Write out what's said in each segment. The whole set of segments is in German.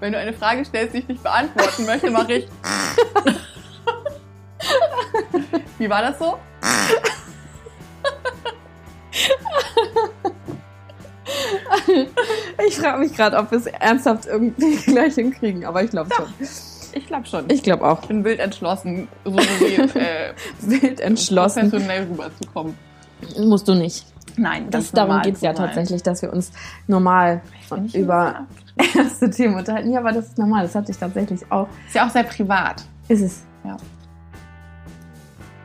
Wenn du eine Frage stellst, die ich nicht beantworten möchte, mache ich. Wie war das so? Ich frage mich gerade, ob wir es ernsthaft irgendwie gleich hinkriegen, aber ich glaube schon. Ich glaube schon. Ich glaube auch. Ich bin wild entschlossen, so wie äh, Wild entschlossen. professionell rüberzukommen. Musst du nicht. Nein, Das, darum geht es ja tatsächlich, dass wir uns normal über erste Themen unterhalten. Ja, aber das ist normal. Das hatte ich tatsächlich auch. Ist ja auch sehr privat. Ist es. Ja.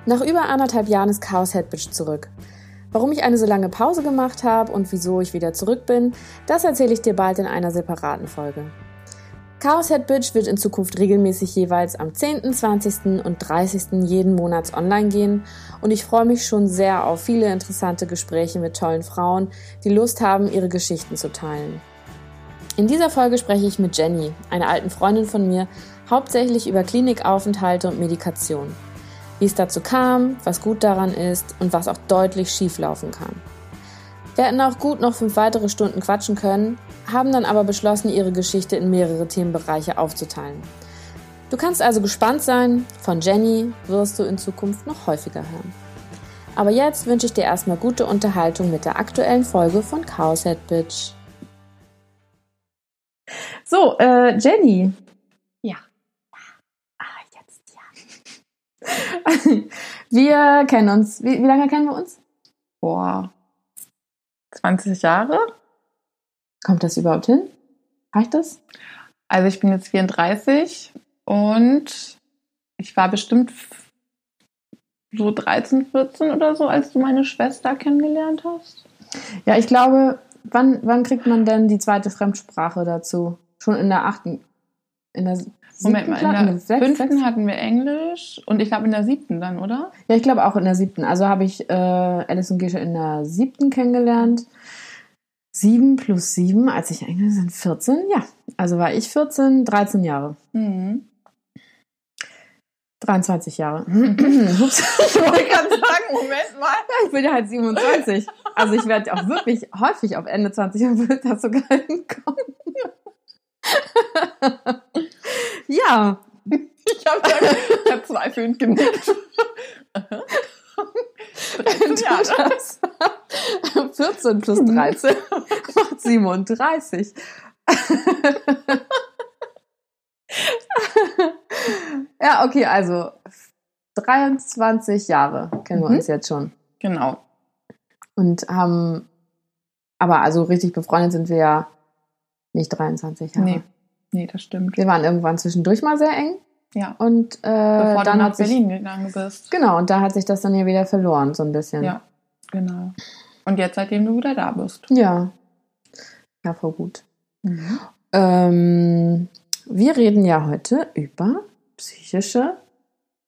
Nach über anderthalb Jahren ist Chaos Headbitch zurück. Warum ich eine so lange Pause gemacht habe und wieso ich wieder zurück bin, das erzähle ich dir bald in einer separaten Folge. Chaos Headbitch wird in Zukunft regelmäßig jeweils am 10., 20. und 30. jeden Monats online gehen und ich freue mich schon sehr auf viele interessante Gespräche mit tollen Frauen, die Lust haben, ihre Geschichten zu teilen. In dieser Folge spreche ich mit Jenny, einer alten Freundin von mir, hauptsächlich über Klinikaufenthalte und Medikation. Wie es dazu kam, was gut daran ist und was auch deutlich schieflaufen kann. Wir hätten auch gut noch fünf weitere Stunden quatschen können, haben dann aber beschlossen, ihre Geschichte in mehrere Themenbereiche aufzuteilen. Du kannst also gespannt sein, von Jenny wirst du in Zukunft noch häufiger hören. Aber jetzt wünsche ich dir erstmal gute Unterhaltung mit der aktuellen Folge von Chaos Head Bitch. So, äh, Jenny. Ja. Ah, jetzt ja. wir kennen uns. Wie, wie lange kennen wir uns? Boah. 20 Jahre? Kommt das überhaupt hin? Reicht das? Also ich bin jetzt 34 und ich war bestimmt so 13, 14 oder so, als du meine Schwester kennengelernt hast. Ja, ich glaube, wann, wann kriegt man denn die zweite Fremdsprache dazu? Schon in der achten? In der Moment mal, in Klasse? der Sechs- fünften sechs- hatten wir Englisch und ich glaube in der siebten dann, oder? Ja, ich glaube auch in der siebten. Also habe ich äh, Alice und Gesche in der siebten kennengelernt. Sieben plus sieben, als ich eigentlich sind 14, ja. Also war ich 14, 13 Jahre. Mhm. 23 Jahre. Ups. Ich wollte gerade sagen, Moment mal. ich bin ja halt 27. Also ich werde auch wirklich häufig auf Ende 20 und will das sogar hinkommen. Ja, Ich habe ich hab zweifelnd genickt. 13 Jahre. das. 14 plus 13 macht 37. ja, okay, also 23 Jahre kennen wir Mhm. uns jetzt schon. Genau. Und haben, aber also richtig befreundet sind wir ja nicht 23 Jahre. Nee. Nee, das stimmt. Wir waren irgendwann zwischendurch mal sehr eng Ja. und äh, Bevor dann du nach hat sich, Berlin gegangen bist. genau, und da hat sich das dann ja wieder verloren, so ein bisschen. Ja, genau. Und jetzt, seitdem du wieder da bist. Ja. Ja, voll gut. Ähm, wir reden ja heute über psychische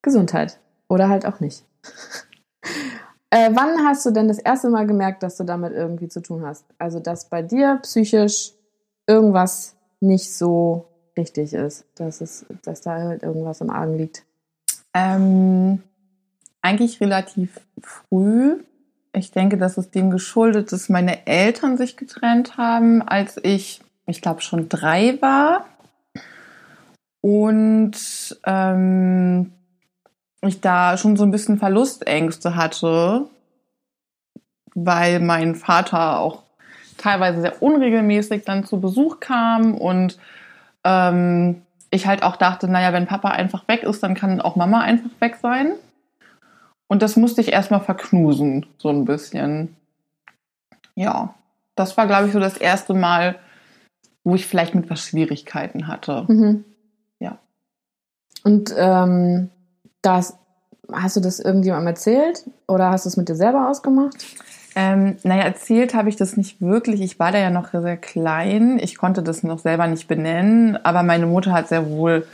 Gesundheit. Oder halt auch nicht. äh, wann hast du denn das erste Mal gemerkt, dass du damit irgendwie zu tun hast? Also, dass bei dir psychisch irgendwas nicht so richtig ist. Dass, es, dass da halt irgendwas im Argen liegt. Ähm, eigentlich relativ früh. Ich denke, dass es dem geschuldet, dass meine Eltern sich getrennt haben, als ich, ich glaube, schon drei war. Und ähm, ich da schon so ein bisschen Verlustängste hatte, weil mein Vater auch teilweise sehr unregelmäßig dann zu Besuch kam und ähm, ich halt auch dachte, naja, wenn Papa einfach weg ist, dann kann auch Mama einfach weg sein. Und das musste ich erstmal verknusen, so ein bisschen. Ja, das war, glaube ich, so das erste Mal, wo ich vielleicht mit was Schwierigkeiten hatte. Mhm. Ja. Und ähm, das, hast du das irgendjemandem erzählt? Oder hast du es mit dir selber ausgemacht? Ähm, naja, erzählt habe ich das nicht wirklich. Ich war da ja noch sehr klein. Ich konnte das noch selber nicht benennen. Aber meine Mutter hat sehr wohl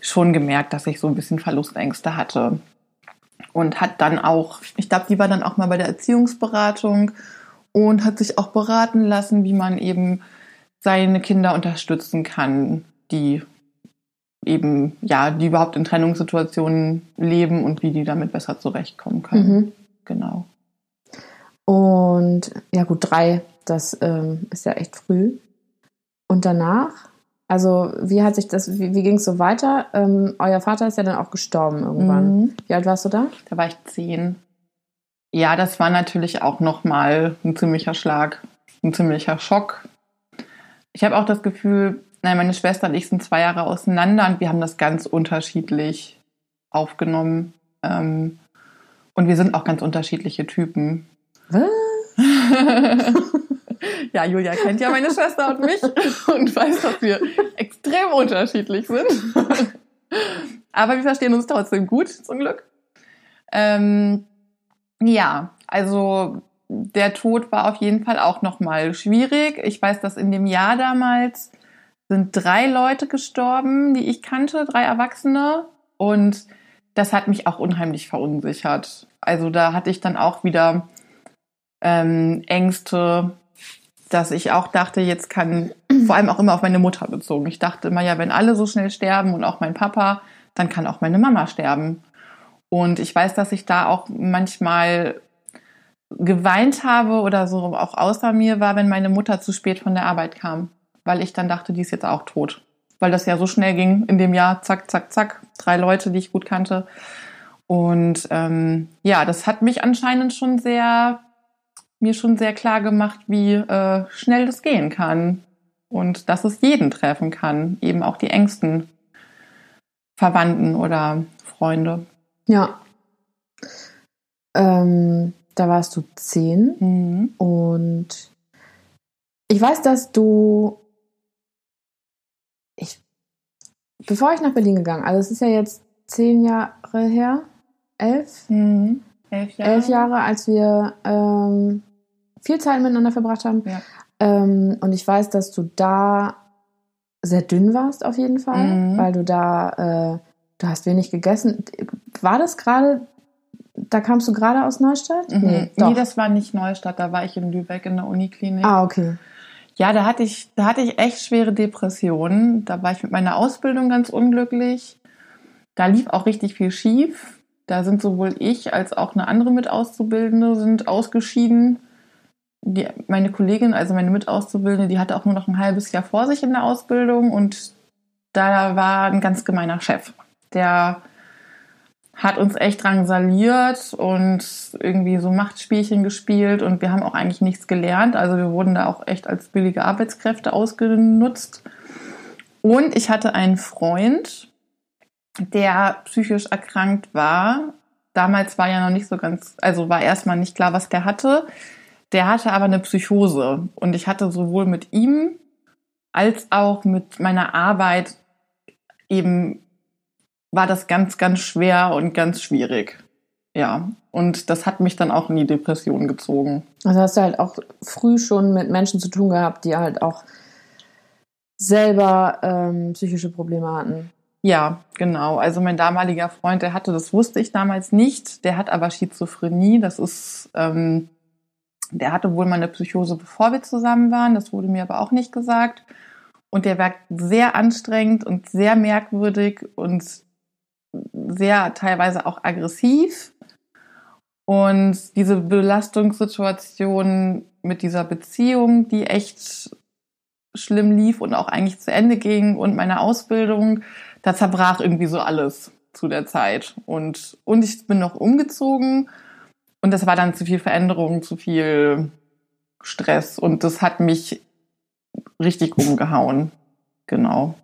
schon gemerkt, dass ich so ein bisschen Verlustängste hatte. Und hat dann auch, ich glaube, die war dann auch mal bei der Erziehungsberatung und hat sich auch beraten lassen, wie man eben seine Kinder unterstützen kann, die eben, ja, die überhaupt in Trennungssituationen leben und wie die damit besser zurechtkommen können. Mhm. Genau. Und ja gut, drei, das ähm, ist ja echt früh. Und danach Also wie hat sich das, wie, wie ging es so weiter? Ähm, euer Vater ist ja dann auch gestorben irgendwann. Mhm. Wie alt warst du da? Da war ich zehn. Ja, das war natürlich auch nochmal ein ziemlicher Schlag, ein ziemlicher Schock. Ich habe auch das Gefühl, nein, meine Schwester und ich sind zwei Jahre auseinander und wir haben das ganz unterschiedlich aufgenommen. Ähm, und wir sind auch ganz unterschiedliche Typen. Ja, Julia kennt ja meine Schwester und mich und weiß, dass wir extrem unterschiedlich sind. Aber wir verstehen uns trotzdem gut, zum Glück. Ähm, ja, also der Tod war auf jeden Fall auch nochmal schwierig. Ich weiß, dass in dem Jahr damals sind drei Leute gestorben, die ich kannte, drei Erwachsene. Und das hat mich auch unheimlich verunsichert. Also da hatte ich dann auch wieder ähm, Ängste, dass ich auch dachte, jetzt kann, vor allem auch immer auf meine Mutter bezogen. Ich dachte immer, ja, wenn alle so schnell sterben und auch mein Papa, dann kann auch meine Mama sterben. Und ich weiß, dass ich da auch manchmal geweint habe oder so auch außer mir war, wenn meine Mutter zu spät von der Arbeit kam, weil ich dann dachte, die ist jetzt auch tot. Weil das ja so schnell ging in dem Jahr, zack, zack, zack, drei Leute, die ich gut kannte. Und ähm, ja, das hat mich anscheinend schon sehr, mir schon sehr klar gemacht, wie äh, schnell das gehen kann. Und dass es jeden treffen kann, eben auch die engsten Verwandten oder Freunde. Ja. Ähm, da warst du zehn Mhm. und ich weiß, dass du. Ich, bevor ich nach Berlin gegangen, also es ist ja jetzt zehn Jahre her, elf, Mhm. Elf Jahre. elf Jahre, als wir ähm, viel Zeit miteinander verbracht haben. Ja. Ähm, und ich weiß, dass du da sehr dünn warst auf jeden Fall, Mhm. weil du da, äh, du hast wenig gegessen. War das gerade, da kamst du gerade aus Neustadt? Mhm. Nee, doch. das war nicht Neustadt, da war ich in Lübeck in der Uniklinik. ah, okay. Ja, da hatte ich, da hatte ich echt schwere Depressionen. Da war ich mit meiner Ausbildung ganz unglücklich. Da lief auch richtig viel schief. Da sind sowohl ich als auch eine andere Mitauszubildende sind ausgeschieden. Die, meine Kollegin, also meine Mitauszubildende, die hatte auch nur noch ein halbes Jahr vor sich in der Ausbildung und da war ein ganz gemeiner Chef. Der hat uns echt drangsaliert und irgendwie so Machtspielchen gespielt und wir haben auch eigentlich nichts gelernt. Also wir wurden da auch echt als billige Arbeitskräfte ausgenutzt. Und ich hatte einen Freund, der psychisch erkrankt war. Damals war ja noch nicht so ganz, also war erstmal nicht klar, was der hatte. Der hatte aber eine Psychose und ich hatte sowohl mit ihm als auch mit meiner Arbeit eben war das ganz, ganz schwer und ganz schwierig. Ja, und das hat mich dann auch in die Depression gezogen. Also hast du halt auch früh schon mit Menschen zu tun gehabt, die halt auch selber ähm, psychische Probleme hatten. Ja, genau. Also mein damaliger Freund, der hatte, das wusste ich damals nicht, der hat aber Schizophrenie. Das ist, ähm, der hatte wohl mal eine Psychose, bevor wir zusammen waren. Das wurde mir aber auch nicht gesagt. Und der war sehr anstrengend und sehr merkwürdig und sehr teilweise auch aggressiv. Und diese Belastungssituation mit dieser Beziehung, die echt schlimm lief und auch eigentlich zu Ende ging und meine Ausbildung, da zerbrach irgendwie so alles zu der Zeit. Und, und ich bin noch umgezogen und das war dann zu viel Veränderung, zu viel Stress und das hat mich richtig umgehauen. Genau.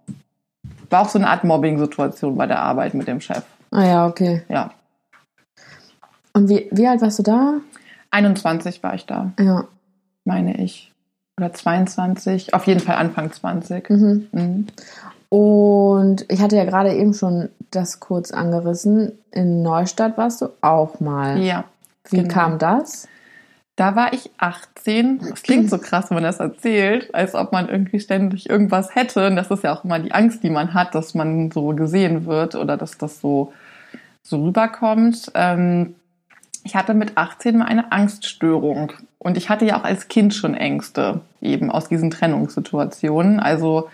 War auch so eine Art Mobbing-Situation bei der Arbeit mit dem Chef. Ah ja, okay. Ja. Und wie, wie alt warst du da? 21 war ich da, Ja. meine ich. Oder 22. Auf jeden Fall Anfang 20. Mhm. Mhm. Und ich hatte ja gerade eben schon das kurz angerissen. In Neustadt warst du auch mal. Ja. Wie genau. kam das? Da war ich 18. Das klingt so krass, wenn man das erzählt, als ob man irgendwie ständig irgendwas hätte. Und das ist ja auch immer die Angst, die man hat, dass man so gesehen wird oder dass das so, so rüberkommt. Ähm, ich hatte mit 18 mal eine Angststörung. Und ich hatte ja auch als Kind schon Ängste, eben aus diesen Trennungssituationen. Also,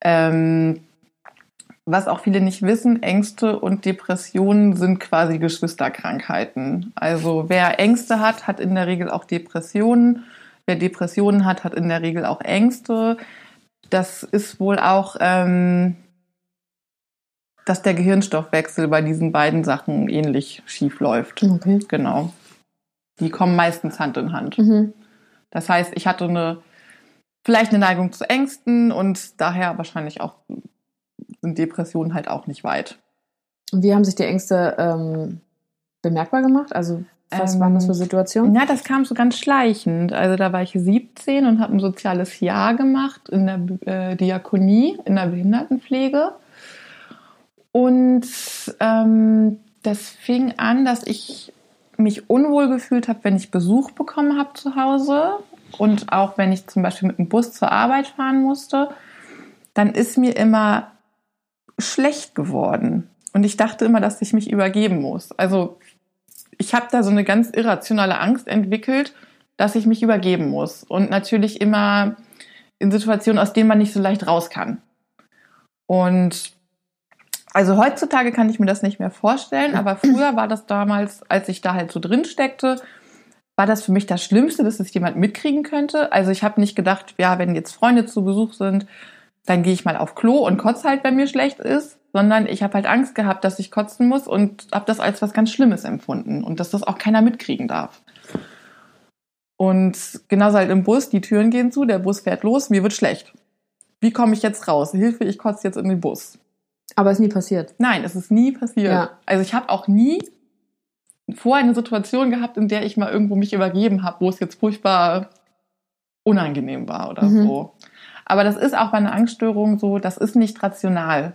ähm, was auch viele nicht wissen, Ängste und Depressionen sind quasi Geschwisterkrankheiten. Also wer Ängste hat, hat in der Regel auch Depressionen. Wer Depressionen hat, hat in der Regel auch Ängste. das ist wohl auch, ähm, dass der Gehirnstoffwechsel bei diesen beiden Sachen ähnlich schief läuft. Okay. Genau. Die kommen meistens Hand in Hand. Mhm. Das heißt, ich hatte eine, vielleicht eine Neigung zu Ängsten und daher wahrscheinlich auch sind Depressionen halt auch nicht weit. Und wie haben sich die Ängste ähm, bemerkbar gemacht? Also was Ähm, waren das für Situationen? Ja, das kam so ganz schleichend. Also da war ich 17 und habe ein soziales Jahr gemacht in der äh, Diakonie, in der Behindertenpflege. Und ähm, das fing an, dass ich mich unwohl gefühlt habe, wenn ich Besuch bekommen habe zu Hause und auch wenn ich zum Beispiel mit dem Bus zur Arbeit fahren musste, dann ist mir immer schlecht geworden. Und ich dachte immer, dass ich mich übergeben muss. Also ich habe da so eine ganz irrationale Angst entwickelt, dass ich mich übergeben muss. Und natürlich immer in Situationen, aus denen man nicht so leicht raus kann. Und also heutzutage kann ich mir das nicht mehr vorstellen, aber früher war das damals, als ich da halt so drin steckte, war das für mich das Schlimmste, dass es jemand mitkriegen könnte. Also ich habe nicht gedacht, ja, wenn jetzt Freunde zu Besuch sind, dann gehe ich mal auf Klo und kotze halt, wenn mir schlecht ist, sondern ich habe halt Angst gehabt, dass ich kotzen muss und habe das als was ganz Schlimmes empfunden und dass das auch keiner mitkriegen darf. Und genauso halt im Bus, die Türen gehen zu, der Bus fährt los, mir wird schlecht. Wie komme ich jetzt raus? Hilfe, ich kotze jetzt in den Bus. Aber ist nie passiert. Nein, es ist nie passiert. Ja. Also ich habe auch nie vorher eine Situation gehabt, in der ich mal irgendwo mich übergeben habe, wo es jetzt furchtbar unangenehm war oder Mhm. so. Aber das ist auch bei einer Angststörung so, das ist nicht rational.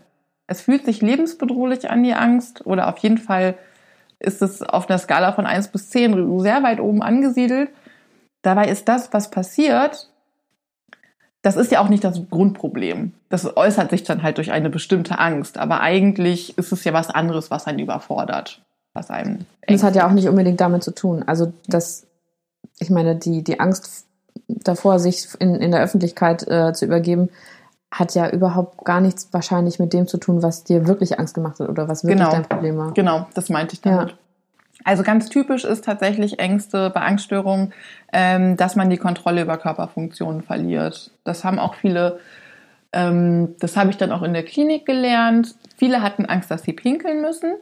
Es fühlt sich lebensbedrohlich an, die Angst, oder auf jeden Fall ist es auf einer Skala von 1 bis 10 sehr weit oben angesiedelt. Dabei ist das, was passiert, das ist ja auch nicht das Grundproblem. Das äußert sich dann halt durch eine bestimmte Angst. Aber eigentlich ist es ja was anderes, was einen überfordert. Was einem das hat ja auch nicht unbedingt damit zu tun. Also das, ich meine, die, die Angst davor, sich in, in der Öffentlichkeit äh, zu übergeben, hat ja überhaupt gar nichts wahrscheinlich mit dem zu tun, was dir wirklich Angst gemacht hat oder was wirklich Genau. dein Problem war. Genau, das meinte ich damit. Ja. Also ganz typisch ist tatsächlich Ängste bei Angststörungen, ähm, dass man die Kontrolle über Körperfunktionen verliert. Das haben auch viele, ähm, das habe ich dann auch in der Klinik gelernt. Viele hatten Angst, dass sie pinkeln müssen,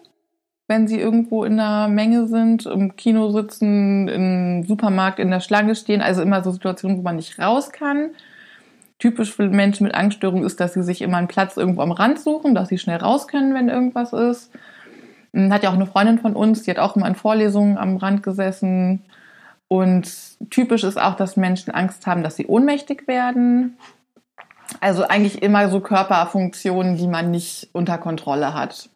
wenn sie irgendwo in der Menge sind, im Kino sitzen, im Supermarkt in der Schlange stehen. Also immer so Situationen, wo man nicht raus kann. Typisch für Menschen mit Angststörungen ist, dass sie sich immer einen Platz irgendwo am Rand suchen, dass sie schnell raus können, wenn irgendwas ist. Hm, Hat ja auch eine Freundin von uns, die hat auch immer in Vorlesungen am Rand gesessen. Und typisch ist auch, dass Menschen Angst haben, dass sie ohnmächtig werden. Also eigentlich immer so Körperfunktionen, die man nicht unter Kontrolle hat.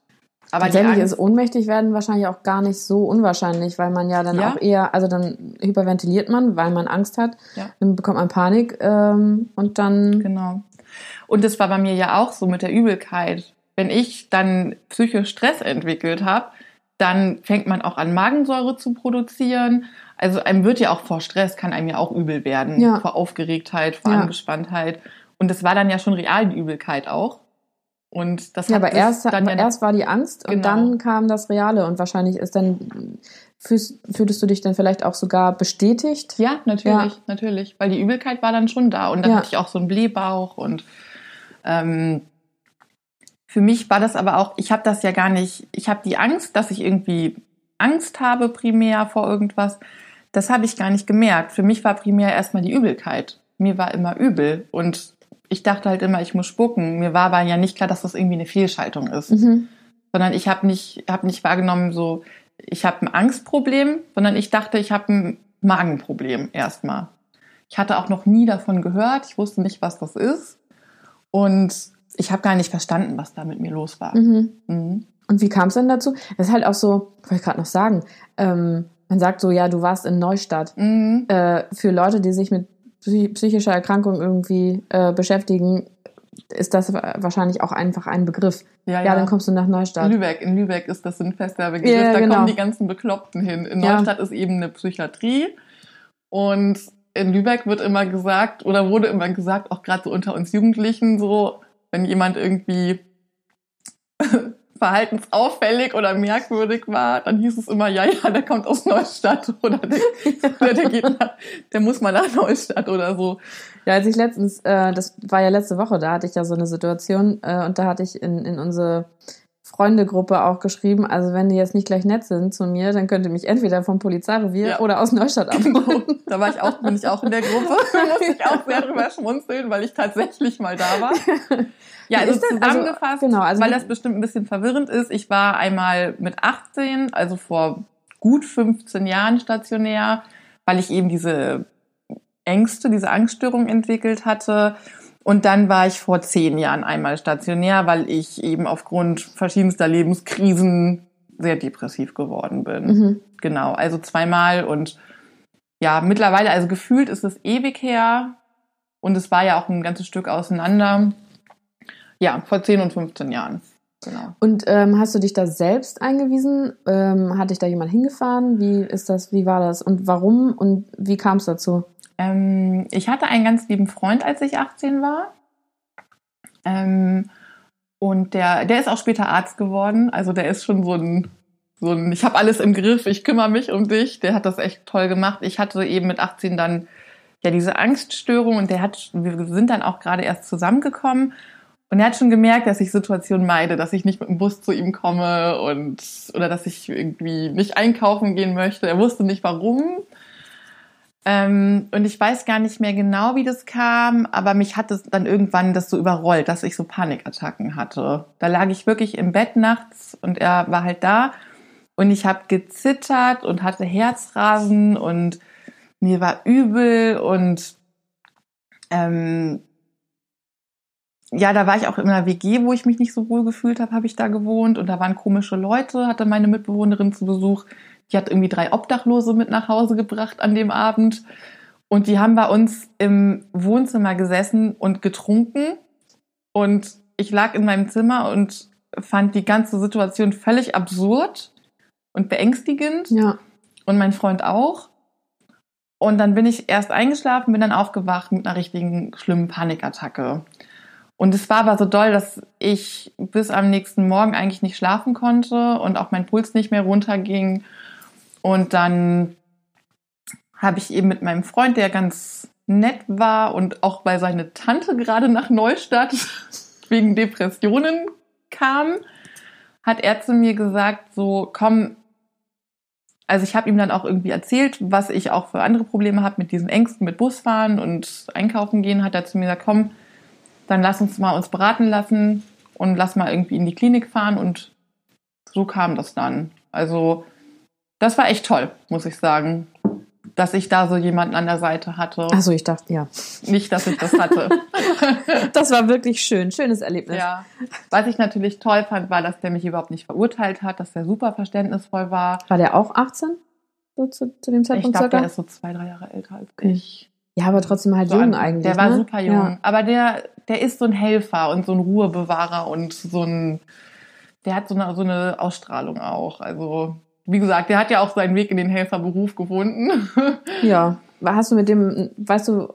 Aber Tatsächlich ist ohnmächtig werden wahrscheinlich auch gar nicht so unwahrscheinlich, weil man ja dann Ja. auch eher, also dann hyperventiliert man, weil man Angst hat, Ja. dann bekommt man Panik ähm, und dann Genau. Und das war bei mir ja auch so mit der Übelkeit. Wenn ich dann psychisch Stress entwickelt habe, dann fängt man auch an, Magensäure zu produzieren. Also einem wird ja auch vor Stress, kann einem ja auch übel werden. Ja. Vor Aufgeregtheit, vor. Angespanntheit. Und das war dann ja schon real, die Übelkeit auch. Und das Ja, aber erst, dann ja erst war die Angst und Genau. dann kam das Reale und wahrscheinlich ist dann fühlst, fühltest du dich dann vielleicht auch sogar bestätigt. Ja, natürlich, natürlich. Weil die Übelkeit war dann schon da. Und dann Ja. hatte ich auch so einen Blähbauch. Und ähm, für mich war das aber auch, ich habe das ja gar nicht, ich habe die Angst, dass ich irgendwie Angst habe primär vor irgendwas. Das habe ich gar nicht gemerkt. Für mich war primär erstmal die Übelkeit. Mir war immer übel. Und ich dachte halt immer, ich muss spucken. Mir war aber ja nicht klar, dass das irgendwie eine Fehlschaltung ist Mhm. sondern ich habe nicht, hab nicht wahrgenommen, so, ich habe ein Angstproblem, sondern ich dachte, ich habe ein Magenproblem erstmal. Ich hatte auch noch nie davon gehört, ich wusste nicht, was das ist und ich habe gar nicht verstanden, was da mit mir los war. Mhm. Mhm. Und wie kam es denn dazu? Das ist halt auch so, wollte ich gerade noch sagen, ähm, man sagt so, ja, du warst in Neustadt. Mhm. Äh, für Leute, die sich mit psy- psychischer Erkrankung irgendwie äh, beschäftigen, ist das wahrscheinlich auch einfach ein Begriff. Ja, Ja, dann kommst du nach Neustadt. Lübeck, in Lübeck ist das ein fester Begriff, Ja, da genau. kommen die ganzen Bekloppten hin. In Ja. Neustadt ist eben eine Psychiatrie und in Lübeck wird immer gesagt oder wurde immer gesagt, auch gerade so unter uns Jugendlichen, so wenn jemand irgendwie verhaltensauffällig oder merkwürdig war, dann hieß es immer, ja, ja, der kommt aus Neustadt oder der, oder der geht nach, der muss mal nach Neustadt oder so. Ja, als ich letztens, äh, das war ja letzte Woche, da hatte ich ja so eine Situation äh, und da hatte ich in, in unsere Freundegruppe auch geschrieben, also wenn die jetzt nicht gleich nett sind zu mir, dann könnt ihr mich entweder vom Polizeirevier Ja. oder aus Neustadt abholen. Da war ich auch, bin ich auch in der Gruppe. Da musste ich auch sehr drüber schmunzeln, weil ich tatsächlich mal da war. Ja, also Ist also, zusammengefasst, genau, also weil das bestimmt ein bisschen verwirrend ist. Ich war einmal mit 18, also vor gut 15 Jahren stationär, weil ich eben diese Ängste, diese Angststörung entwickelt hatte. Und dann war ich vor zehn Jahren einmal stationär, weil ich eben aufgrund verschiedenster Lebenskrisen sehr depressiv geworden bin. Mhm. Genau, also zweimal und ja, mittlerweile, also gefühlt ist es ewig her und es war ja auch ein ganzes Stück auseinander. Ja, vor 10 und 15 Jahren. Genau. Und ähm, hast du dich da selbst eingewiesen? Ähm, hat dich da jemand hingefahren? Wie ist das? Wie war das? Und warum? Und wie kam es dazu? Ähm, ich hatte einen ganz lieben Freund, als ich 18 war. Ähm, und der, der ist auch später Arzt geworden. Also der ist schon so ein, so ein ich habe alles im Griff, ich kümmere mich um dich. Der hat das echt toll gemacht. Ich hatte eben mit 18 dann ja diese Angststörung und der hat, wir sind dann auch gerade erst zusammengekommen. Und er hat schon gemerkt, dass ich Situationen meide, dass ich nicht mit dem Bus zu ihm komme und oder dass ich irgendwie nicht einkaufen gehen möchte. Er wusste nicht warum. Ähm, und ich weiß gar nicht mehr genau, wie das kam, aber mich hat es dann irgendwann das so überrollt, dass ich so Panikattacken hatte. Da lag ich wirklich im Bett nachts und er war halt da und ich habe gezittert und hatte Herzrasen und mir war übel und ähm, ja, da war ich auch in einer WG, wo ich mich nicht so wohl gefühlt habe, habe ich da gewohnt und da waren komische Leute, hatte meine Mitbewohnerin zu Besuch. Die hat irgendwie drei Obdachlose mit nach Hause gebracht an dem Abend. Und die haben bei uns im Wohnzimmer gesessen und getrunken. Und ich lag in meinem Zimmer und fand die ganze Situation völlig absurd und beängstigend. Ja. Und mein Freund auch. Und dann bin ich erst eingeschlafen, bin dann aufgewacht mit einer richtigen schlimmen Panikattacke. Und es war aber so doll, dass ich bis am nächsten Morgen eigentlich nicht schlafen konnte und auch mein Puls nicht mehr runterging. Und dann habe ich eben mit meinem Freund, der ganz nett war und auch bei seine Tante gerade nach Neustadt wegen Depressionen kam, hat er zu mir gesagt, so komm, also ich habe ihm dann auch irgendwie erzählt, was ich auch für andere Probleme habe mit diesen Ängsten, mit Busfahren und einkaufen gehen, hat er zu mir gesagt, komm, dann lass uns mal uns beraten lassen und lass mal irgendwie in die Klinik fahren und so kam das dann. Also das war echt toll, muss ich sagen, dass ich da so jemanden an der Seite hatte. Achso, ich dachte, ja. Nicht, dass ich das hatte. Das war wirklich schön. Schönes Erlebnis. ja. Was ich natürlich toll fand, war, dass der mich überhaupt nicht verurteilt hat, dass der super verständnisvoll war. War der auch 18? So zu, zu dem Ich Zeitpunkt glaube, der ist so zwei, drei Jahre älter als ich. Ja, aber trotzdem halt So jung eigentlich. Der war ne? super jung. Ja. Aber der, der ist so ein Helfer und so ein Ruhebewahrer und so ein, der hat so eine, so eine Ausstrahlung auch. Also, wie gesagt, der hat ja auch seinen Weg in den Helferberuf gefunden. ja. Hast du mit dem, weißt du,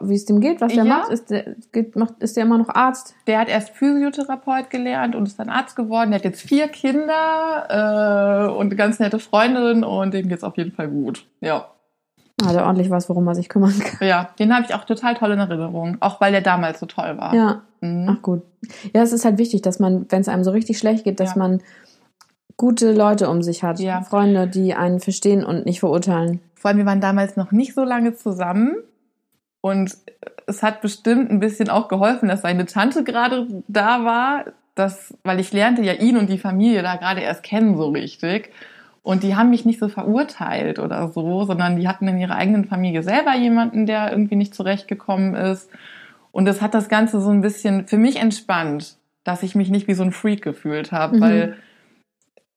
wie es dem geht, was der Ja. macht? Ist der, macht? ist der immer noch Arzt? Der hat erst Physiotherapeut gelernt und ist dann Arzt geworden. Der hat jetzt vier Kinder äh, und eine ganz nette Freundin und dem geht's auf jeden Fall gut. Ja. Hat er ordentlich was, worum er sich kümmern kann. Ja, den habe ich auch total toll in Erinnerung. Auch weil der damals so toll war. Ja. Mhm. Ach gut. Ja, es ist halt wichtig, dass man, wenn es einem so richtig schlecht geht, dass Ja. man gute Leute um sich hat. Ja. Freunde, die einen verstehen und nicht verurteilen. Vor allem, wir waren damals noch nicht so lange zusammen. Und es hat bestimmt ein bisschen auch geholfen, dass seine Tante gerade da war. Das, weil ich lernte ja ihn und die Familie da gerade erst kennen so richtig. Und die haben mich nicht so verurteilt oder so, sondern die hatten in ihrer eigenen Familie selber jemanden, der irgendwie nicht zurechtgekommen ist. Und das hat das Ganze so ein bisschen für mich entspannt, dass ich mich nicht wie so ein Freak gefühlt habe, Mhm. weil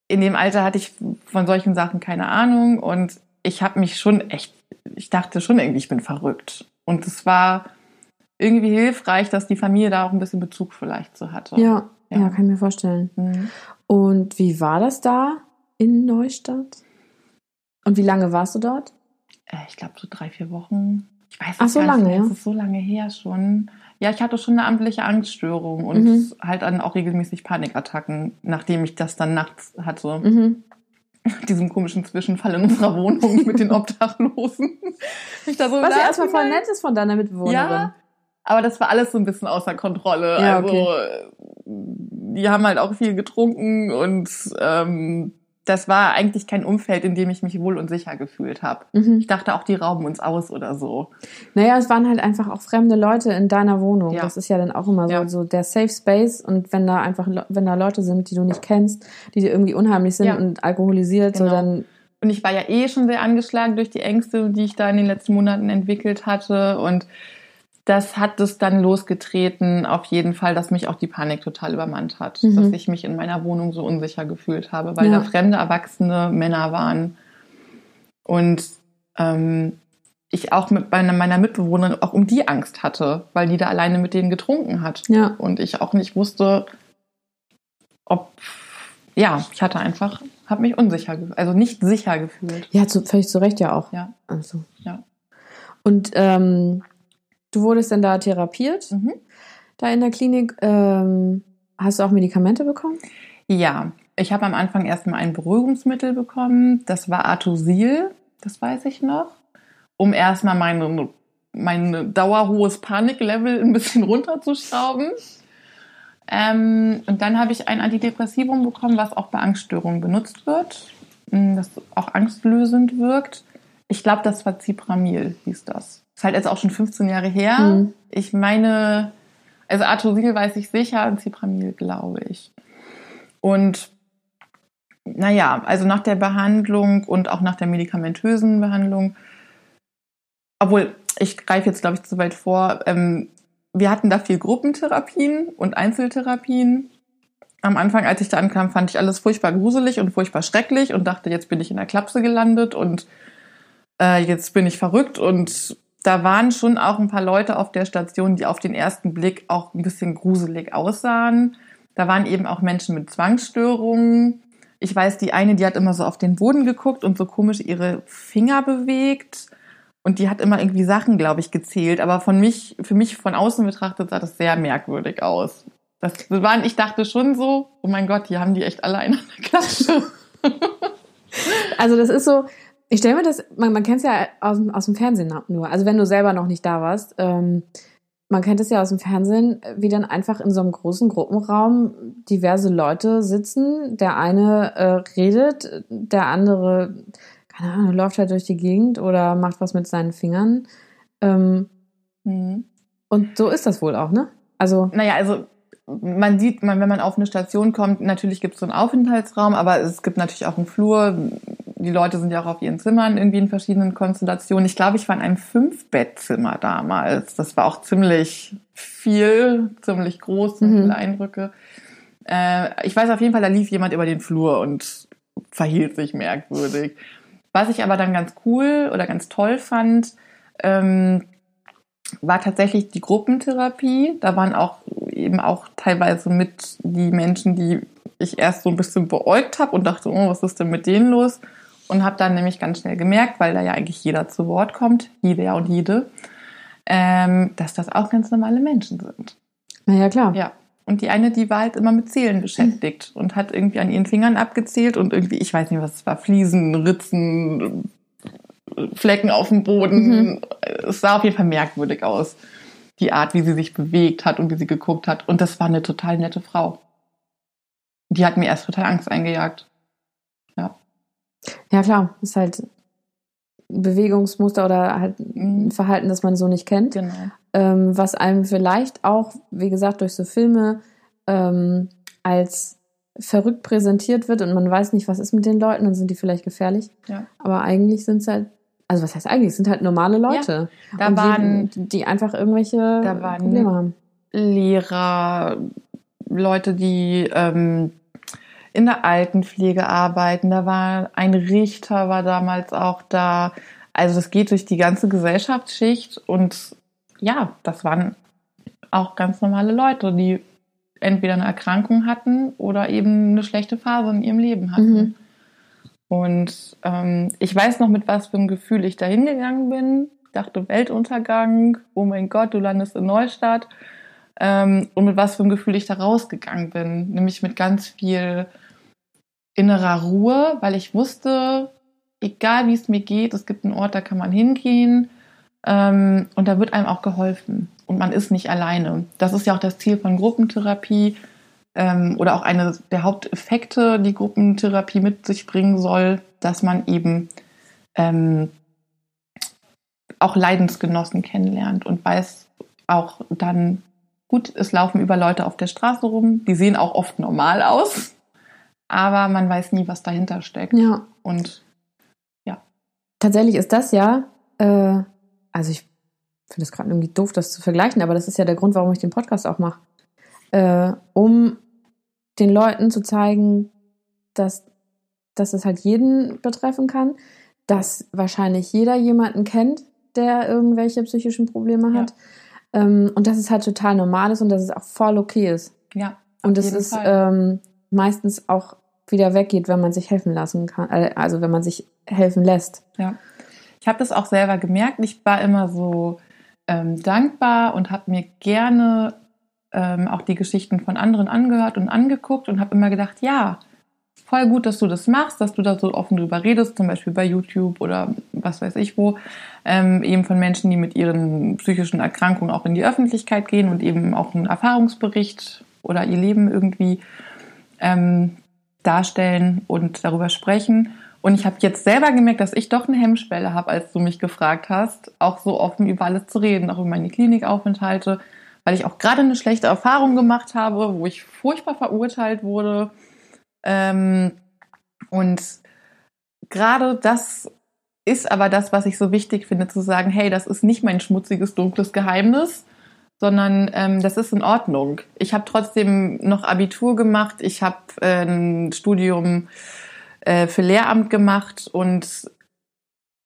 in dem Alter hatte ich von solchen Sachen keine Ahnung und ich habe mich schon echt, ich dachte schon irgendwie, ich bin verrückt. Und es war irgendwie hilfreich, dass die Familie da auch ein bisschen Bezug vielleicht zu hatte. Ja, ja, Ja. kann ich mir vorstellen. Mhm. Und wie war das da in Neustadt? Und wie lange warst du dort? Äh, Ich glaube so drei, vier Wochen. Ich weiß Ach, so lange, nicht ja? Es ist so lange her schon. Ja, ich hatte schon eine amtliche Angststörung und Mhm. halt dann auch regelmäßig Panikattacken, nachdem ich das dann nachts hatte. Mhm. Diesem komischen Zwischenfall in unserer Wohnung mit den Obdachlosen. Ich da so Was ja erstmal voll nett ist von deiner Mitbewohnerin. Ja, aber das war alles so ein bisschen außer Kontrolle. Ja, also die haben halt auch viel getrunken und ähm, das war eigentlich kein Umfeld, in dem ich mich wohl und sicher gefühlt habe. Mhm. Ich dachte auch, die rauben uns aus oder so. Naja, es waren halt einfach auch fremde Leute in deiner Wohnung. Ja. Das ist ja dann auch immer so, Ja. so der Safe Space. Und wenn da einfach, wenn da Leute sind, die du nicht kennst, die dir irgendwie unheimlich sind Ja. und alkoholisiert, so Genau. dann, Und ich war ja eh schon sehr angeschlagen durch die Ängste, die ich da in den letzten Monaten entwickelt hatte. Und das hat es dann losgetreten, auf jeden Fall, dass mich auch die Panik total übermannt hat. Mhm. Dass ich mich in meiner Wohnung so unsicher gefühlt habe, weil Ja. da fremde, erwachsene Männer waren. Und ähm, ich auch mit meiner, meiner Mitbewohnerin auch um die Angst hatte, weil die da alleine mit denen getrunken hat. ja. Und ich auch nicht wusste, ob, ja, ich hatte einfach, habe mich unsicher, ge- also nicht sicher gefühlt. Ja, zu, völlig zu Recht ja auch. Ja. Also. Ja. Und ähm, du wurdest dann da therapiert, Mhm. da in der Klinik. Ähm, hast du auch Medikamente bekommen? Ja, ich habe am Anfang erstmal ein Beruhigungsmittel bekommen. Das war Atosil, das weiß ich noch, um erstmal meine, mein dauerhohes Paniklevel ein bisschen runterzuschrauben. Ähm, und dann habe ich ein Antidepressivum bekommen, was auch bei Angststörungen benutzt wird, m, das auch angstlösend wirkt. Ich glaube, das war Cipramil, hieß das. Ist halt jetzt auch schon 15 Jahre her. Mhm. Ich meine, also Atosil weiß ich sicher und Cipramil glaube ich. Und naja, also nach der Behandlung und auch nach der medikamentösen Behandlung, obwohl ich greife jetzt, glaube ich, zu weit vor, ähm, wir hatten da viel Gruppentherapien und Einzeltherapien. Am Anfang, als ich da ankam, fand ich alles furchtbar gruselig und furchtbar schrecklich und dachte, jetzt bin ich in der Klapse gelandet und äh, jetzt bin ich verrückt. Und da waren schon auch ein paar Leute auf der Station, die auf den ersten Blick auch ein bisschen gruselig aussahen. Da waren eben auch Menschen mit Zwangsstörungen. Ich weiß, die eine, die hat immer so auf den Boden geguckt und so komisch ihre Finger bewegt. Und die hat immer irgendwie Sachen, glaube ich, gezählt. Aber von mich, für mich von außen betrachtet sah das sehr merkwürdig aus. Das waren, ich dachte schon so, oh mein Gott, die haben die echt alle in der Klasse. Also das ist so, ich stelle mir das, man, man kennt es ja aus, dem- aus dem Fernsehen nur. Also wenn du selber noch nicht da warst, ähm, man kennt es ja aus dem Fernsehen, wie dann einfach in so einem großen Gruppenraum diverse Leute sitzen. Der eine äh, redet, der andere, keine Ahnung, läuft halt durch die Gegend oder macht was mit seinen Fingern. Ähm, Mhm. und so ist das wohl auch, ne? Also, Naja, also man sieht, man, wenn man auf eine Station kommt, natürlich gibt es so einen Aufenthaltsraum, aber es gibt natürlich auch einen Flur. Die Leute sind ja auch auf ihren Zimmern irgendwie in verschiedenen Konstellationen. Ich glaube, ich war in einem Fünf-Bettzimmer damals. Das war auch ziemlich viel, ziemlich groß, Mhm. viele Eindrücke. Äh, ich weiß auf jeden Fall, da lief jemand über den Flur und verhielt sich merkwürdig. Was ich aber dann ganz cool oder ganz toll fand, ähm, war tatsächlich die Gruppentherapie. Da waren auch eben auch teilweise mit die Menschen, die ich erst so ein bisschen beäugt habe und dachte, oh, was ist denn mit denen los? Und habe dann nämlich ganz schnell gemerkt, weil da ja eigentlich jeder zu Wort kommt, jeder und jede, ähm, dass das auch ganz normale Menschen sind. naja, klar. Ja. Und die eine, die war halt immer mit Zählen beschäftigt und hat irgendwie an ihren Fingern abgezählt und irgendwie, ich weiß nicht, was es war, Fliesen, Ritzen, Flecken auf dem Boden. Es sah auf jeden Fall merkwürdig aus. Die Art, wie sie sich bewegt hat und wie sie geguckt hat. Und das war eine total nette Frau. Die hat mir erst total Angst eingejagt. Ja, klar. Ist halt Bewegungsmuster oder halt ein Mhm. Verhalten, das man so nicht kennt. Genau. ähm, was einem vielleicht auch, wie gesagt, durch so Filme ähm, als verrückt präsentiert wird und man weiß nicht, was ist mit den Leuten, dann sind die vielleicht gefährlich. Ja. Aber eigentlich sind es halt, also was heißt eigentlich, es sind halt normale Leute. Da und waren die, die einfach irgendwelche Da waren- Probleme haben. Lehrer, Leute, die ähm, in der Altenpflege arbeiten. Da war ein Richter, war damals auch da. Also das geht durch die ganze Gesellschaftsschicht und ja, das waren auch ganz normale Leute, die entweder eine Erkrankung hatten oder eben eine schlechte Phase in ihrem Leben hatten. Mhm. Und ähm, ich weiß noch, mit was für einem Gefühl ich da hingegangen bin dachte Weltuntergang, oh mein Gott, du landest in Neustadt. Ähm, und mit was für einem Gefühl ich da rausgegangen bin. Nämlich mit ganz viel innerer Ruhe, weil ich wusste, egal wie es mir geht, es gibt einen Ort, da kann man hingehen ähm, und da wird einem auch geholfen und man ist nicht alleine. Das ist ja auch das Ziel von Gruppentherapie ähm, oder auch eine der Haupteffekte, die Gruppentherapie mit sich bringen soll, dass man eben ähm, auch Leidensgenossen kennenlernt und weiß auch dann, gut, es laufen über Leute auf der Straße rum, die sehen auch oft normal aus, aber man weiß nie, was dahinter steckt. Ja. Und ja. Tatsächlich ist das ja, äh, also ich finde es gerade irgendwie doof, das zu vergleichen, aber das ist ja der Grund, warum ich den Podcast auch mache. Äh, um den Leuten zu zeigen, dass, dass es halt jeden betreffen kann, dass wahrscheinlich jeder jemanden kennt, der irgendwelche psychischen Probleme hat. Ja. Ähm, und dass es halt total normal ist und dass es auch voll okay ist. Ja. Und es ist ähm, meistens auch wieder weggeht, wenn man sich helfen lassen kann, äh, also wenn man sich helfen lässt. Ja. Ich habe das auch selber gemerkt. Ich war immer so ähm, dankbar und habe mir gerne ähm, auch die Geschichten von anderen angehört und angeguckt und habe immer gedacht, ja, voll gut, dass du das machst, dass du da so offen drüber redest, zum Beispiel bei YouTube oder was weiß ich wo, ähm, eben von Menschen, die mit ihren psychischen Erkrankungen auch in die Öffentlichkeit gehen und eben auch einen Erfahrungsbericht oder ihr Leben irgendwie ähm, darstellen und darüber sprechen. Und ich habe jetzt selber gemerkt, dass ich doch eine Hemmschwelle habe, als du mich gefragt hast, auch so offen über alles zu reden, auch über meine Klinikaufenthalte, weil ich auch gerade eine schlechte Erfahrung gemacht habe, wo ich furchtbar verurteilt wurde. Ähm, und gerade das ist aber das, was ich so wichtig finde, zu sagen, hey, das ist nicht mein schmutziges, dunkles Geheimnis, sondern ähm, das ist in Ordnung. Ich habe trotzdem noch Abitur gemacht, ich habe äh, ein Studium äh, für Lehramt gemacht und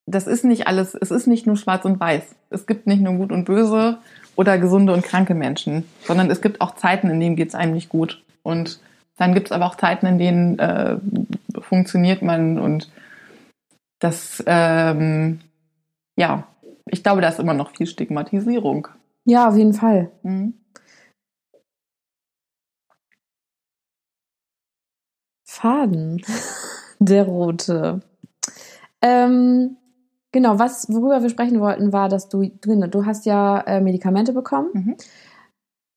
das ist nicht alles, es ist nicht nur schwarz und weiß. Es gibt nicht nur gut und böse oder gesunde und kranke Menschen, sondern es gibt auch Zeiten, in denen geht es einem nicht gut. Und dann gibt es aber auch Zeiten, in denen äh, funktioniert man und das, ähm, ja, ich glaube, da ist immer noch viel Stigmatisierung. Ja, auf jeden Fall. Mhm. Faden. Der rote. Ähm, genau, was, worüber wir sprechen wollten, war, dass du, du, du hast ja äh, Medikamente bekommen mhm.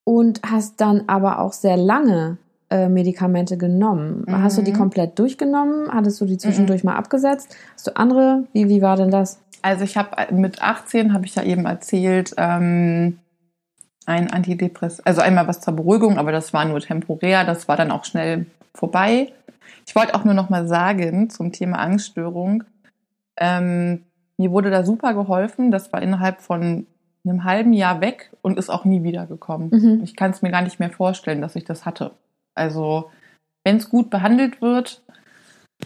und hast dann aber auch sehr lange äh, Medikamente genommen. Mhm. Hast du die komplett durchgenommen? Hattest du die zwischendurch mhm. mal abgesetzt? Hast du andere? Wie, wie war denn das? Also ich habe äh, mit 18, habe ich ja eben erzählt, ähm, ein Antidepress, also einmal was zur Beruhigung, aber das war nur temporär, das war dann auch schnell vorbei. Ich wollte auch nur noch mal sagen zum Thema Angststörung, ähm, mir wurde da super geholfen. Das war innerhalb von einem halben Jahr weg und ist auch nie wiedergekommen. Mhm. Ich kann es mir gar nicht mehr vorstellen, dass ich das hatte. Also wenn es gut behandelt wird,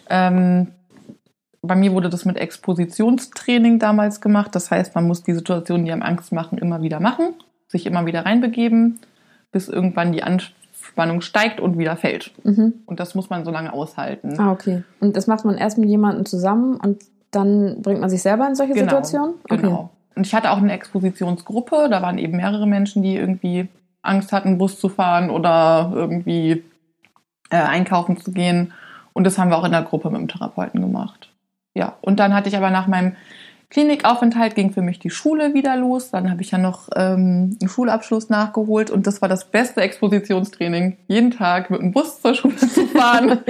ähm, bei mir wurde das mit Expositionstraining damals gemacht. Das heißt, man muss die Situationen, die einem Angst machen, immer wieder machen, sich immer wieder reinbegeben, bis irgendwann die Anspannung steigt und wieder fällt. Mhm. Und das muss man so lange aushalten. Ah, okay. Und das macht man erst mit jemandem zusammen und dann bringt man sich selber in solche genau, Situationen? Okay. Genau. Und ich hatte auch eine Expositionsgruppe, da waren eben mehrere Menschen, die irgendwie Angst hatten, Bus zu fahren oder irgendwie äh, einkaufen zu gehen. Und das haben wir auch in der Gruppe mit dem Therapeuten gemacht ja, und dann hatte ich aber nach meinem Klinikaufenthalt ging für mich die Schule wieder los. Dann habe ich ja noch ähm, einen Schulabschluss nachgeholt und das war das beste Expositionstraining. Jeden Tag mit dem Bus zur Schule zu fahren,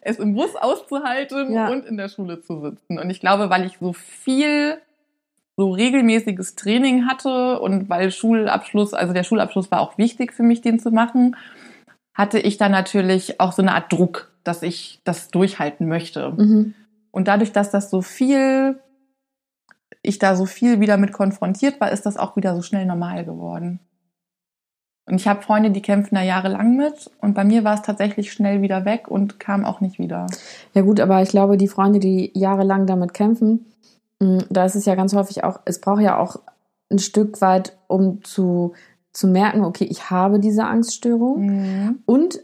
es im Bus auszuhalten ja. und in der Schule zu sitzen. Und ich glaube, weil ich so viel so regelmäßiges Training hatte und weil Schulabschluss, also der Schulabschluss war auch wichtig für mich, den zu machen, hatte ich dann natürlich auch so eine Art Druck, dass ich das durchhalten möchte. Mhm. Und dadurch, dass das so viel, ich da so viel wieder mit konfrontiert war, ist das auch wieder so schnell normal geworden. Und ich habe Freunde, die kämpfen da jahrelang mit und bei mir war es tatsächlich schnell wieder weg und kam auch nicht wieder. Ja gut, aber ich glaube, die Freunde, die jahrelang damit kämpfen, mm, da ist es ja ganz häufig auch, es braucht ja auch ein Stück weit, um zu, zu merken, okay, ich habe diese Angststörung. Mhm. Und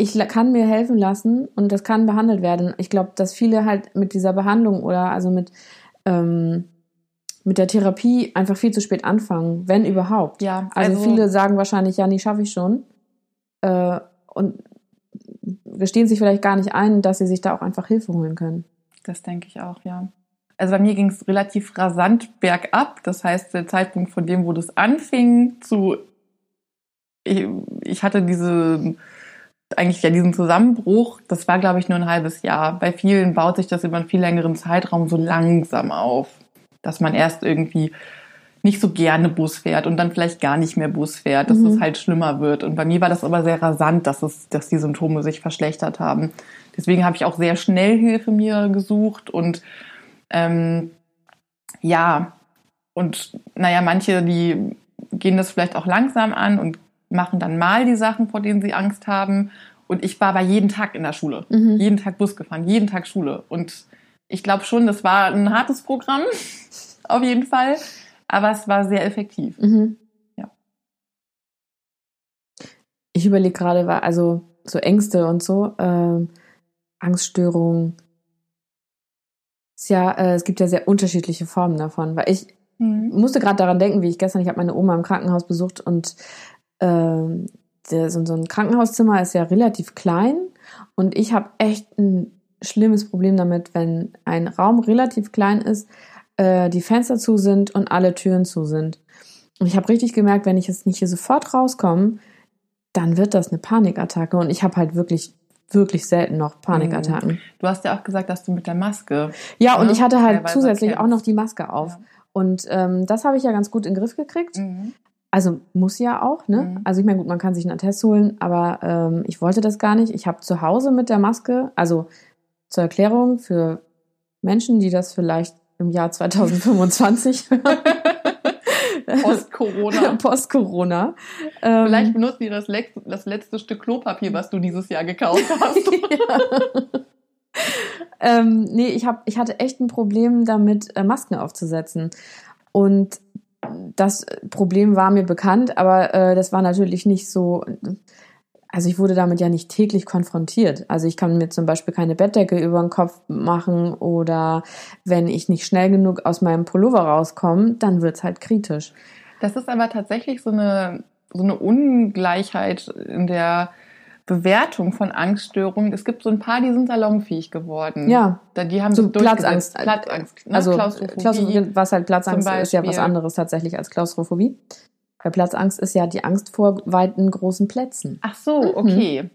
ich kann mir helfen lassen und das kann behandelt werden. Ich glaube, dass viele halt mit dieser Behandlung oder also mit, ähm, mit der Therapie einfach viel zu spät anfangen, wenn überhaupt. Ja, Also, also- viele sagen wahrscheinlich, ja, nee, schaffe ich schon. Äh, und gestehen sich vielleicht gar nicht ein, dass sie sich da auch einfach Hilfe holen können. Das denke ich auch, ja. Also bei mir ging es relativ rasant bergab. Das heißt, der Zeitpunkt von dem, wo das anfing, zu ich, ich hatte diese eigentlich ja diesen Zusammenbruch, das war glaube ich nur ein halbes Jahr. Bei vielen baut sich das über einen viel längeren Zeitraum so langsam auf, dass man erst irgendwie nicht so gerne Bus fährt und dann vielleicht gar nicht mehr Bus fährt, dass Mhm. es halt schlimmer wird. Und bei mir war das aber sehr rasant, dass es, dass die Symptome sich verschlechtert haben. Deswegen habe ich auch sehr schnell Hilfe mir gesucht und ähm, ja, und naja, manche, die gehen das vielleicht auch langsam an und machen dann mal die Sachen, vor denen sie Angst haben. Und ich war aber jeden Tag in der Schule, Mhm. jeden Tag Bus gefahren, jeden Tag Schule. Und ich glaube schon, das war ein hartes Programm, auf jeden Fall. Aber es war sehr effektiv. Mhm. Ja. Ich überlege gerade, also so Ängste und so, ähm, Angststörungen. Ja, äh, es gibt ja sehr unterschiedliche Formen davon, weil ich musste gerade daran denken, wie ich gestern, ich habe meine Oma im Krankenhaus besucht und ähm, der, so, so ein Krankenhauszimmer ist ja relativ klein und ich habe echt ein schlimmes Problem damit, wenn ein Raum relativ klein ist, äh, die Fenster zu sind und alle Türen zu sind. Und ich habe richtig gemerkt, wenn ich jetzt nicht hier sofort rauskomme, dann wird das eine Panikattacke und ich habe halt wirklich wirklich selten noch Panikattacken. Du hast ja auch gesagt, dass du mit der Maske. Ja, und ne, ich hatte halt teilweise zusätzlich auch noch die Maske auf. Ja. Und ähm, das habe ich ja ganz gut in den Griff gekriegt. Mhm. Also muss ja auch, ne? Mhm. Also ich meine, gut, man kann sich einen Attest holen, aber ähm, ich wollte das gar nicht. Ich habe zu Hause mit der Maske, also zur Erklärung für Menschen, die das vielleicht im Jahr 2025 hören. Post-Corona. Post-Corona. Ähm, Vielleicht benutzt ihr das, lex- das letzte Stück Klopapier, was du dieses Jahr gekauft hast. ja. ähm, nee, ich, hab, ich hatte echt ein Problem damit, äh, Masken aufzusetzen. Und das Problem war mir bekannt, aber äh, das war natürlich nicht so. Also ich wurde damit ja nicht täglich konfrontiert. Also ich kann mir zum Beispiel keine Bettdecke über den Kopf machen oder wenn ich nicht schnell genug aus meinem Pullover rauskomme, dann wird's halt kritisch. Das ist aber tatsächlich so eine, so eine Ungleichheit in der Bewertung von Angststörungen. Es gibt so ein paar, die sind salonfähig geworden. Ja. Die haben So sich. Platzangst. Platzangst. Ne? Also Klaustrophobie. Klaustrophobie, was halt Platzangst ist, ja was anderes tatsächlich als Klaustrophobie. Weil Platzangst ist ja die Angst vor weiten großen Plätzen. Ach so, okay.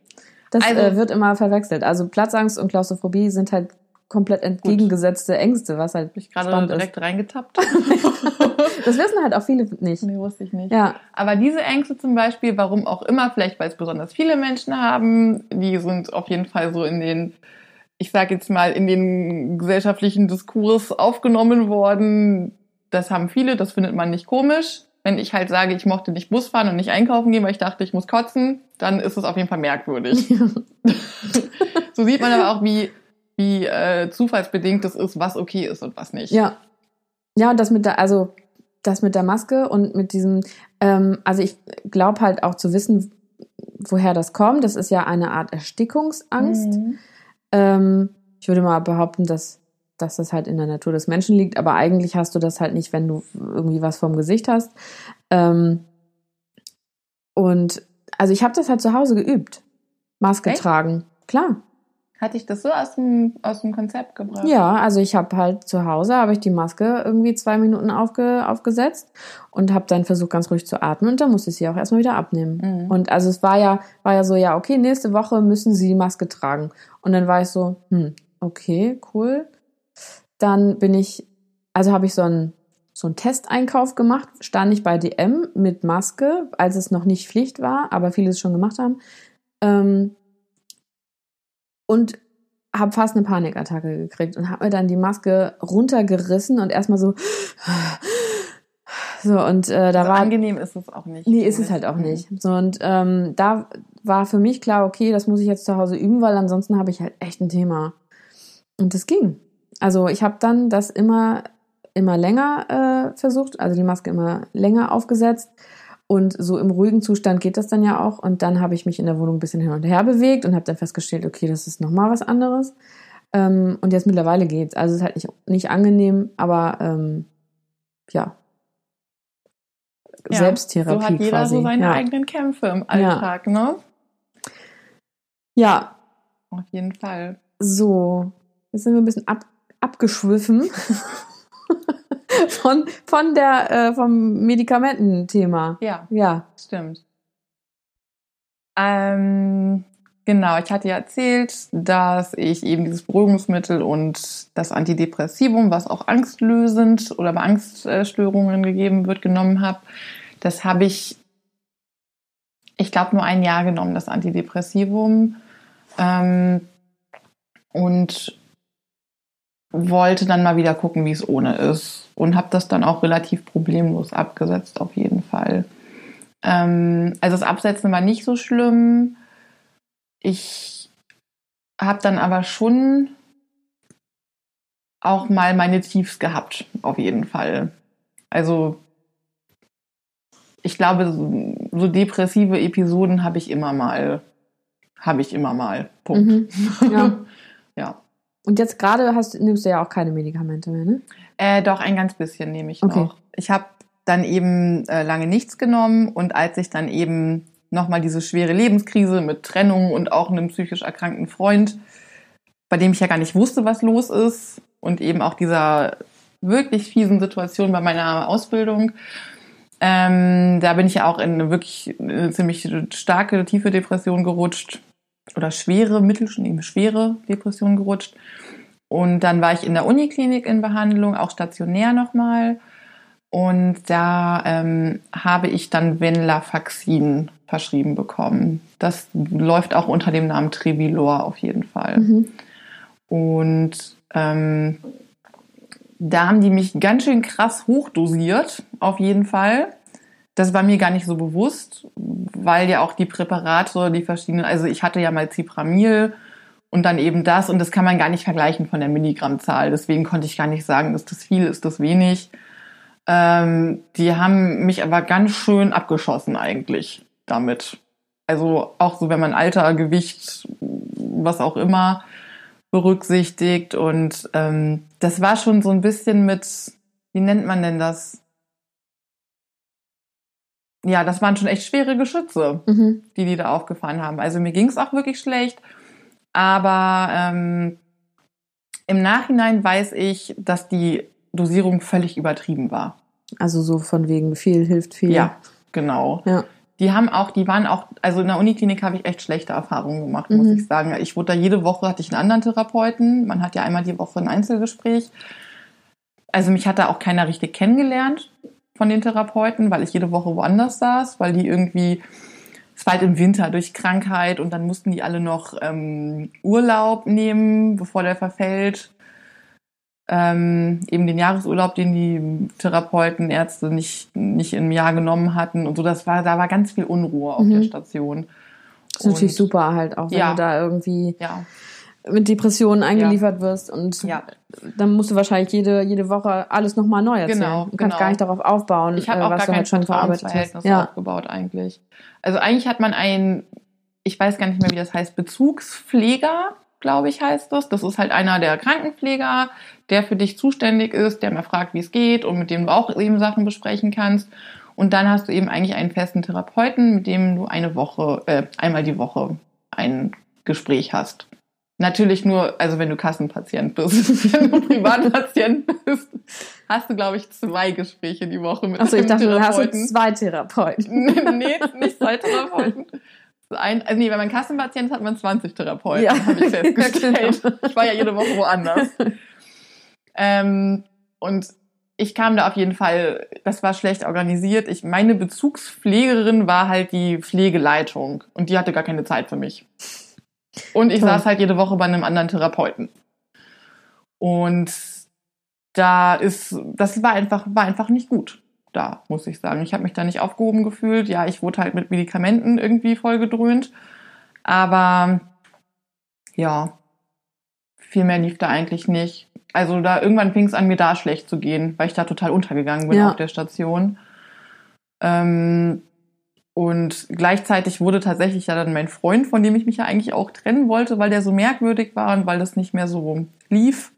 Das Also- äh, wird immer verwechselt. Also Platzangst und Klaustrophobie sind halt komplett entgegengesetzte Ängste, was halt ich gerade direkt reingetappt. ist. Das wissen halt auch viele nicht. nee, wusste ich nicht. Ja, Aber diese Ängste zum Beispiel, warum auch immer, vielleicht weil es besonders viele Menschen haben, die sind auf jeden Fall so in den, ich sage jetzt mal, in den gesellschaftlichen Diskurs aufgenommen worden. Das haben viele, das findet man nicht komisch. Wenn ich halt sage, ich mochte nicht Bus fahren und nicht einkaufen gehen, weil ich dachte, ich muss kotzen, dann ist es auf jeden Fall merkwürdig. so sieht man aber auch, wie, wie äh, zufallsbedingt es ist, was okay ist und was nicht. ja. Ja, und das mit der, also das mit der Maske und mit diesem, ähm, also ich glaube halt auch zu wissen, woher das kommt. Das ist ja eine Art Erstickungsangst. Mhm. Ähm, ich würde mal behaupten, dass, dass das halt in der Natur des Menschen liegt, aber eigentlich hast du das halt nicht, wenn du irgendwie was vorm Gesicht hast. Ähm, und also ich habe das halt zu Hause geübt. Maske Echt? tragen. Klar. Hatte ich das so aus dem, aus dem Konzept gebracht? Ja, also ich habe halt zu Hause habe ich die Maske irgendwie zwei Minuten aufge, aufgesetzt und habe dann versucht ganz ruhig zu atmen und dann musste ich sie auch erstmal wieder abnehmen. Mhm. Und also es war ja war ja so ja okay nächste Woche müssen Sie die Maske tragen und dann war ich so hm okay cool. Dann bin ich also habe ich so einen so einen Testeinkauf gemacht, stand ich bei DM mit Maske, als es noch nicht Pflicht war, aber viele es schon gemacht haben. Ähm, und habe fast eine Panikattacke gekriegt und habe mir dann die Maske runtergerissen und erstmal so so und äh, da Also war angenehm ist es auch nicht. nee ist es halt auch nicht. So und ähm, da war für mich klar okay das muss ich jetzt zu Hause üben weil ansonsten habe ich halt echt ein Thema. Und das ging. Also ich habe dann das immer immer länger äh, versucht also die Maske immer länger aufgesetzt und so im ruhigen Zustand geht das dann ja auch. Und dann habe ich mich in der Wohnung ein bisschen hin und her bewegt und habe dann festgestellt, okay, das ist nochmal was anderes. Ähm, und jetzt mittlerweile geht's. Also es ist halt nicht, nicht angenehm, aber ähm, ja, Ja, Selbsttherapie So hat jeder quasi. so seine ja. eigenen Kämpfe im Alltag, ne? ja, Auf jeden Fall. so. Jetzt sind wir ein bisschen ab, abgeschwiffen von, von der, äh, vom Medikamententhema. Ja, Ja. stimmt. Ähm, genau, ich hatte ja erzählt, dass ich eben dieses Beruhigungsmittel und das Antidepressivum, was auch angstlösend oder bei Angststörungen gegeben wird, genommen habe. Das habe ich, ich glaube, nur ein Jahr genommen, das Antidepressivum. Ähm, und wollte dann mal wieder gucken, wie es ohne ist. Und habe das dann auch relativ problemlos abgesetzt, auf jeden Fall. Ähm, also das Absetzen war nicht so schlimm. Ich habe dann aber schon auch mal meine Tiefs gehabt, auf jeden Fall. Also ich glaube, so, so depressive Episoden habe ich immer mal. Habe ich immer mal. Punkt. Mhm. Ja. ja. Und jetzt gerade hast, nimmst du ja auch keine Medikamente mehr, ne? Äh, doch, ein ganz bisschen nehme ich Okay. noch. Ich habe dann eben äh, lange nichts genommen und als ich dann eben nochmal diese schwere Lebenskrise mit Trennung und auch einem psychisch erkrankten Freund, bei dem ich ja gar nicht wusste, was los ist und eben auch dieser wirklich fiesen Situation bei meiner Ausbildung, ähm, da bin ich ja auch in eine wirklich eine ziemlich starke, tiefe Depression gerutscht oder schwere, mittel, schwere Depression gerutscht. Und dann war ich in der Uniklinik in Behandlung, auch stationär nochmal. Und da ähm, habe ich dann Venlafaxin verschrieben bekommen. Das läuft auch unter dem Namen Trevilor auf jeden Fall. Mhm. Und ähm, da haben die mich ganz schön krass hochdosiert, auf jeden Fall. Das war mir gar nicht so bewusst, weil ja auch die Präparate, die verschiedenen, also ich hatte ja mal Cipramil und dann eben das und das kann man gar nicht vergleichen von der Milligrammzahl. Deswegen konnte ich gar nicht sagen, ist das viel, ist das wenig. Ähm, die haben mich aber ganz schön abgeschossen eigentlich damit. Also auch so, wenn man Alter, Gewicht, was auch immer berücksichtigt. Und ähm, das war schon so ein bisschen mit, wie nennt man denn das? Ja, das waren schon echt schwere Geschütze, Mhm. die die da aufgefahren haben. Also mir ging es auch wirklich schlecht. Aber ähm, im Nachhinein weiß ich, dass die Dosierung völlig übertrieben war. Also so von wegen viel hilft viel. Ja, genau. Ja. Die haben auch, die waren auch, also in der Uniklinik habe ich echt schlechte Erfahrungen gemacht, muss Mhm. ich sagen. Ich wurde da jede Woche, hatte ich einen anderen Therapeuten. Man hat ja einmal die Woche ein Einzelgespräch. Also mich hat da auch keiner richtig kennengelernt von den Therapeuten, weil ich jede Woche woanders saß, weil die irgendwie, es war halt im Winter durch Krankheit und dann mussten die alle noch ähm, Urlaub nehmen, bevor der verfällt. Ähm, eben den Jahresurlaub, den die Therapeuten, Ärzte nicht, nicht im Jahr genommen hatten und so. Das war, da war ganz viel Unruhe auf Mhm. der Station. Das ist natürlich Und- super halt auch, wenn Ja. du da irgendwie Ja, mit Depressionen eingeliefert wirst und ja. dann musst du wahrscheinlich jede, jede Woche alles nochmal neu erzählen. Genau, du kannst genau. gar nicht darauf aufbauen, Ich habe äh, auch was gar du kein halt schon verarbeitet hast. Ja. aufgebaut eigentlich. Also eigentlich hat man einen, ich weiß gar nicht mehr, wie das heißt, Bezugspfleger, glaube ich, heißt das. Das ist halt einer der Krankenpfleger, der für dich zuständig ist, der mal fragt, wie es geht und mit dem du auch eben Sachen besprechen kannst. Und dann hast du eben eigentlich einen festen Therapeuten, mit dem du eine Woche, äh, einmal die Woche ein Gespräch hast. Natürlich nur, also wenn du Kassenpatient bist. wenn du Privatpatient bist, hast du, glaube ich, zwei Gespräche die Woche mit Achso, ich einem dachte, du hast Therapeuten. zwei Therapeuten. nee, nicht zwei Therapeuten. Ein, also nee, wenn man Kassenpatient ist, hat man 20 Therapeuten, Ja. habe ich festgestellt. Genau. ich war ja jede Woche woanders. ähm, und ich kam da auf jeden Fall, das war schlecht organisiert. Ich, meine Bezugspflegerin war halt die Pflegeleitung und die hatte gar keine Zeit für mich. Und ich Toll. saß halt jede Woche bei einem anderen Therapeuten. Und da ist, das war einfach, war einfach nicht gut da, muss ich sagen. Ich habe mich da nicht aufgehoben gefühlt. Ja, ich wurde halt mit Medikamenten irgendwie vollgedröhnt. Aber ja, viel mehr lief da eigentlich nicht. Also da irgendwann fing es an, mir da schlecht zu gehen, weil ich da total untergegangen bin Ja. auf der Station. Ähm, und gleichzeitig wurde tatsächlich ja dann mein Freund, von dem ich mich ja eigentlich auch trennen wollte, weil der so merkwürdig war und weil das nicht mehr so lief,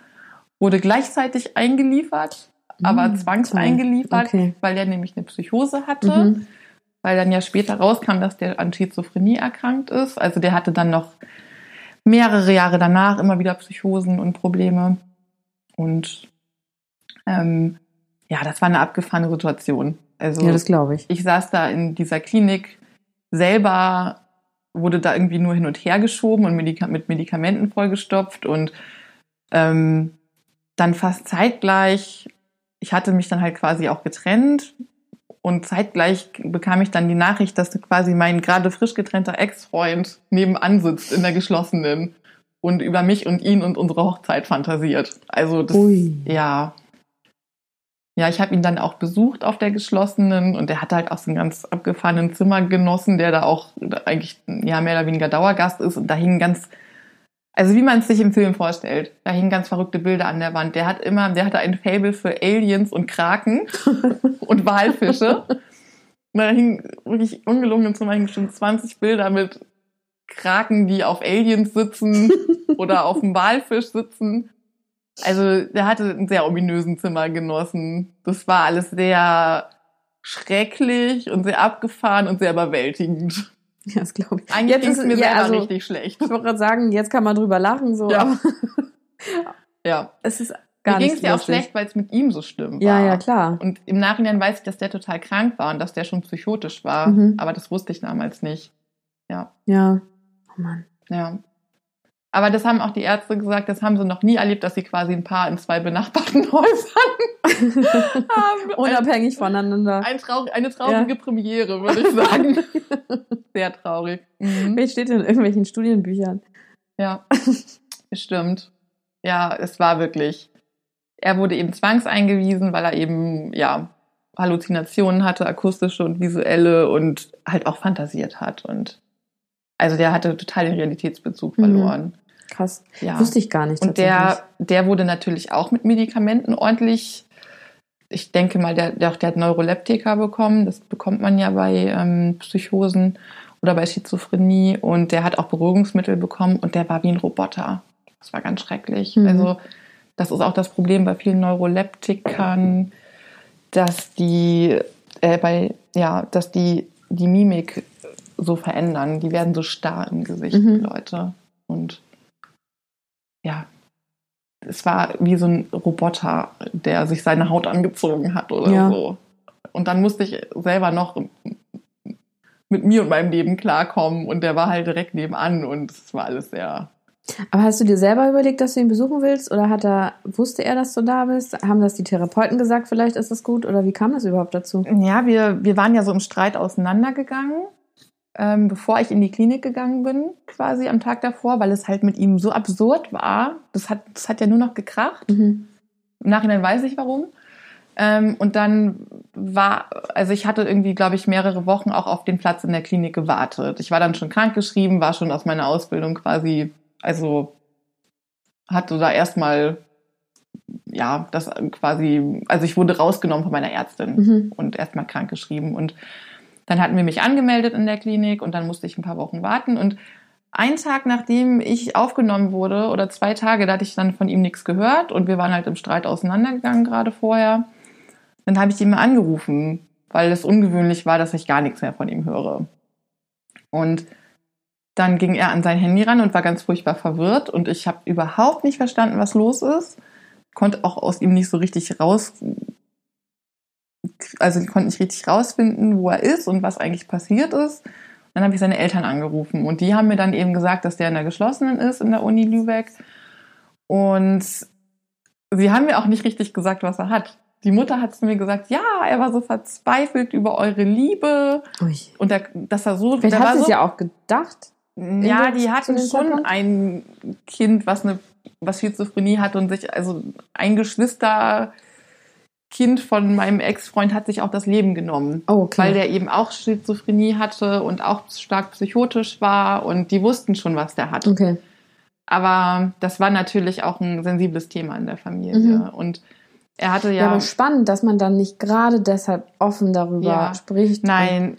wurde gleichzeitig eingeliefert. aber Mm, zwangseingeliefert. Okay. weil der nämlich eine Psychose hatte. Mhm. Weil dann ja später rauskam, dass der an Schizophrenie erkrankt ist. Also der hatte dann noch mehrere Jahre danach immer wieder Psychosen und Probleme. Und ähm, ja, das war eine abgefahrene Situation. Also Ja, das glaube ich. ich saß da in dieser Klinik selber, wurde da irgendwie nur hin und her geschoben und Medika mit Medikamenten vollgestopft und ähm, dann fast zeitgleich, ich hatte mich dann halt quasi auch getrennt und zeitgleich bekam ich dann die Nachricht, dass quasi mein gerade frisch getrennter Ex-Freund nebenan sitzt in der geschlossenen und über mich und ihn und unsere Hochzeit fantasiert. Also das, Ui. ja. Ja, ich habe ihn dann auch besucht auf der geschlossenen und der hatte halt auch so einen ganz abgefahrenen Zimmergenossen, der da auch eigentlich ja mehr oder weniger Dauergast ist und da hingen ganz, also wie man es sich im Film vorstellt, da hingen ganz verrückte Bilder an der Wand. Der hat immer, der hatte ein Fable für Aliens und Kraken und Walfische. Und da hingen wirklich ungelungen im Zimmer hingen bestimmt 20 Bilder mit Kraken, die auf Aliens sitzen oder auf dem Walfisch sitzen. Also der hatte einen sehr ominösen Zimmergenossen. Das war alles sehr schrecklich und sehr abgefahren und sehr überwältigend. Ja, das glaube ich. Eigentlich Jetzt ging ist es mir ja, selber also, richtig schlecht. Ich wollte gerade sagen, jetzt kann man drüber lachen, so, Ja. Ja. es ist Mir gar ging nicht es ja auch schlecht, weil es mit ihm so war. Ja, ja, klar. Und im Nachhinein weiß ich, dass der total krank war und dass der schon psychotisch war. Mhm. Aber das wusste ich damals nicht. Ja, Ja. Oh Mann. ja. Aber das haben auch die Ärzte gesagt, das haben sie noch nie erlebt, dass sie quasi ein Paar in zwei benachbarten Häusern haben. Unabhängig voneinander. Ein traurig, eine traurige Premiere, würde ich sagen. Sehr traurig. Mhm. Wie steht in irgendwelchen Studienbüchern? Ja, stimmt. Ja, es war wirklich. Er wurde eben zwangseingewiesen, weil er eben, ja, Halluzinationen hatte, akustische und visuelle und halt auch fantasiert hat. Und also der hatte total den Realitätsbezug Mhm. Krass. Ja. Wusste ich gar nicht. Und der, der wurde natürlich auch mit Medikamenten ordentlich. Ich denke mal, der, der, der hat Neuroleptika bekommen. Das bekommt man ja bei ähm, Psychosen oder bei Schizophrenie. Und der hat auch Beruhigungsmittel bekommen und der war wie ein Roboter. Das war ganz schrecklich. Mhm. Also, das ist auch das Problem bei vielen Neuroleptikern, dass die, äh, bei, ja, dass die, die Mimik so verändern. Die werden so starr im Gesicht, Mhm. die Leute. Und ja, es war wie so ein Roboter, der sich seine Haut angezogen hat oder Ja. so. Und dann musste ich selber noch mit mir und meinem Leben klarkommen und der war halt direkt nebenan und es war alles sehr. Aber hast du dir selber überlegt, dass du ihn besuchen willst? Oder hat er, wusste er, dass du da bist? Haben das die Therapeuten gesagt, vielleicht ist das gut? Oder wie kam das überhaupt dazu? Ja, wir, wir waren ja so im Streit auseinandergegangen, ähm, bevor ich in die Klinik gegangen bin, quasi am Tag davor, weil es halt mit ihm so absurd war. Das hat, das hat ja nur noch gekracht. Mhm. Im Nachhinein weiß ich warum. Ähm, und dann war, also ich hatte irgendwie, glaube ich, mehrere Wochen auch auf den Platz in der Klinik gewartet. Ich war dann schon krankgeschrieben, war schon aus meiner Ausbildung quasi, also hatte da erstmal, ja, das quasi, also ich wurde rausgenommen von meiner Ärztin Mhm. und erstmal krankgeschrieben. Und dann hatten wir mich angemeldet in der Klinik und dann musste ich ein paar Wochen warten. Und einen Tag nachdem ich aufgenommen wurde, oder zwei Tage, da hatte ich dann von ihm nichts gehört und wir waren halt im Streit auseinandergegangen gerade vorher. Dann habe ich ihn mal angerufen, weil es ungewöhnlich war, dass ich gar nichts mehr von ihm höre. Und dann ging er an sein Handy ran und war ganz furchtbar verwirrt und ich habe überhaupt nicht verstanden, was los ist. Konnte auch aus ihm nicht so richtig raus, also ich konnte nicht richtig rausfinden, wo er ist und was eigentlich passiert ist. Dann habe ich seine Eltern angerufen und die haben mir dann eben gesagt, dass der in der geschlossenen ist in der Uni Lübeck. Und sie haben mir auch nicht richtig gesagt, was er hat. Die Mutter hat zu mir gesagt, ja, er war so verzweifelt über eure Liebe Ui. und der, dass er so, Vielleicht hat war sie so, es ja auch gedacht. ja, die hatten schon ein Kind, was eine, was Schizophrenie hat und sich, also ein Geschwisterkind von meinem Ex-Freund hat sich auch das Leben genommen. Oh, okay. Weil der eben auch Schizophrenie hatte und auch stark psychotisch war und die wussten schon, was der hat. okay. Aber das war natürlich auch ein sensibles Thema in der Familie. Mhm. Und er hatte Ja, ja. aber spannend, dass man dann nicht gerade deshalb offen darüber Ja. spricht. Nein,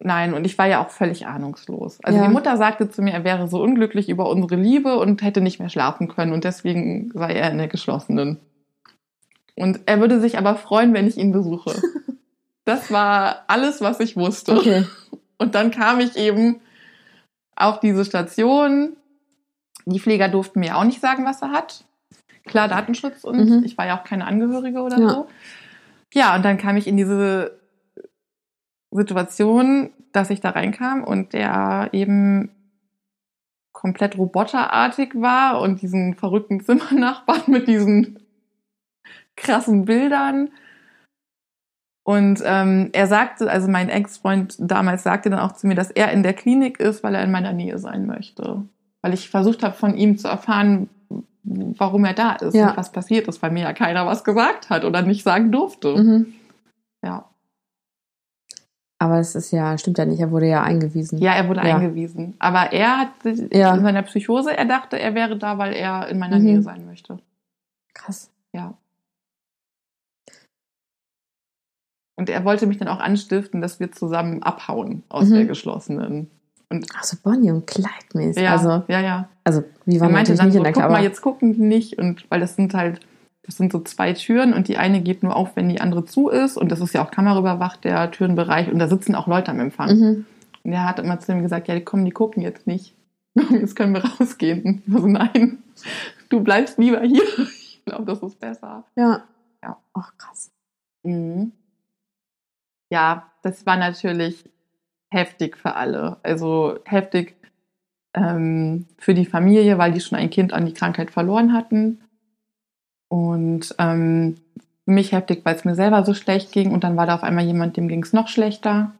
nein, und ich war ja auch völlig ahnungslos. Also Ja. die Mutter sagte zu mir, er wäre so unglücklich über unsere Liebe und hätte nicht mehr schlafen können und deswegen sei er in der geschlossenen. Und er würde sich aber freuen, wenn ich ihn besuche. Das war alles, was ich wusste. Okay. Und dann kam ich eben auf diese Station. Die Pfleger durften mir auch nicht sagen, was er hat. Klar, Datenschutz und Mhm. ich war ja auch keine Angehörige oder Ja. so. Ja, und dann kam ich in diese Situation, dass ich da reinkam und der eben komplett roboterartig war und diesen verrückten Zimmernachbarn mit diesen krassen Bildern. Und ähm, er sagte, also mein Ex-Freund damals sagte dann auch zu mir, dass er in der Klinik ist, weil er in meiner Nähe sein möchte. Weil ich versucht habe, von ihm zu erfahren, warum er da ist Ja. und was passiert ist, weil mir ja keiner was gesagt hat oder nicht sagen durfte. Mhm. Ja. Aber es ist ja, stimmt ja nicht, er wurde ja eingewiesen. ja, er wurde Ja. eingewiesen. Aber er hat Ja. in seiner Psychose, er dachte, er wäre da, weil er in meiner Mhm. Nähe sein möchte. Krass. Ja. Und er wollte mich dann auch anstiften, dass wir zusammen abhauen aus Mhm. der geschlossenen. Ach so, Bonnie und Clyde mäßig. Ja, Also, ja, ja. also, wie war meinte natürlich dann nicht so, in der guck Klappe. mal, jetzt gucken die nicht. Und weil das sind halt, das sind so zwei Türen und die eine geht nur auf, wenn die andere zu ist. Und das ist ja auch kameraüberwacht, der Türenbereich. Und da sitzen auch Leute am Empfang. Mhm. Und er hat immer zu ihm gesagt, ja, komm, die gucken jetzt nicht. Jetzt können wir rausgehen. Und ich so, nein, du bleibst lieber hier. Ich glaube, das ist besser. Ja. Ja. Ach, krass. Mhm. Ja, das war natürlich heftig für alle. Also heftig ähm, für die Familie, weil die schon ein Kind an die Krankheit verloren hatten. Und ähm, mich heftig, weil es mir selber so schlecht ging. Und dann war da auf einmal jemand, dem ging es noch schlechter.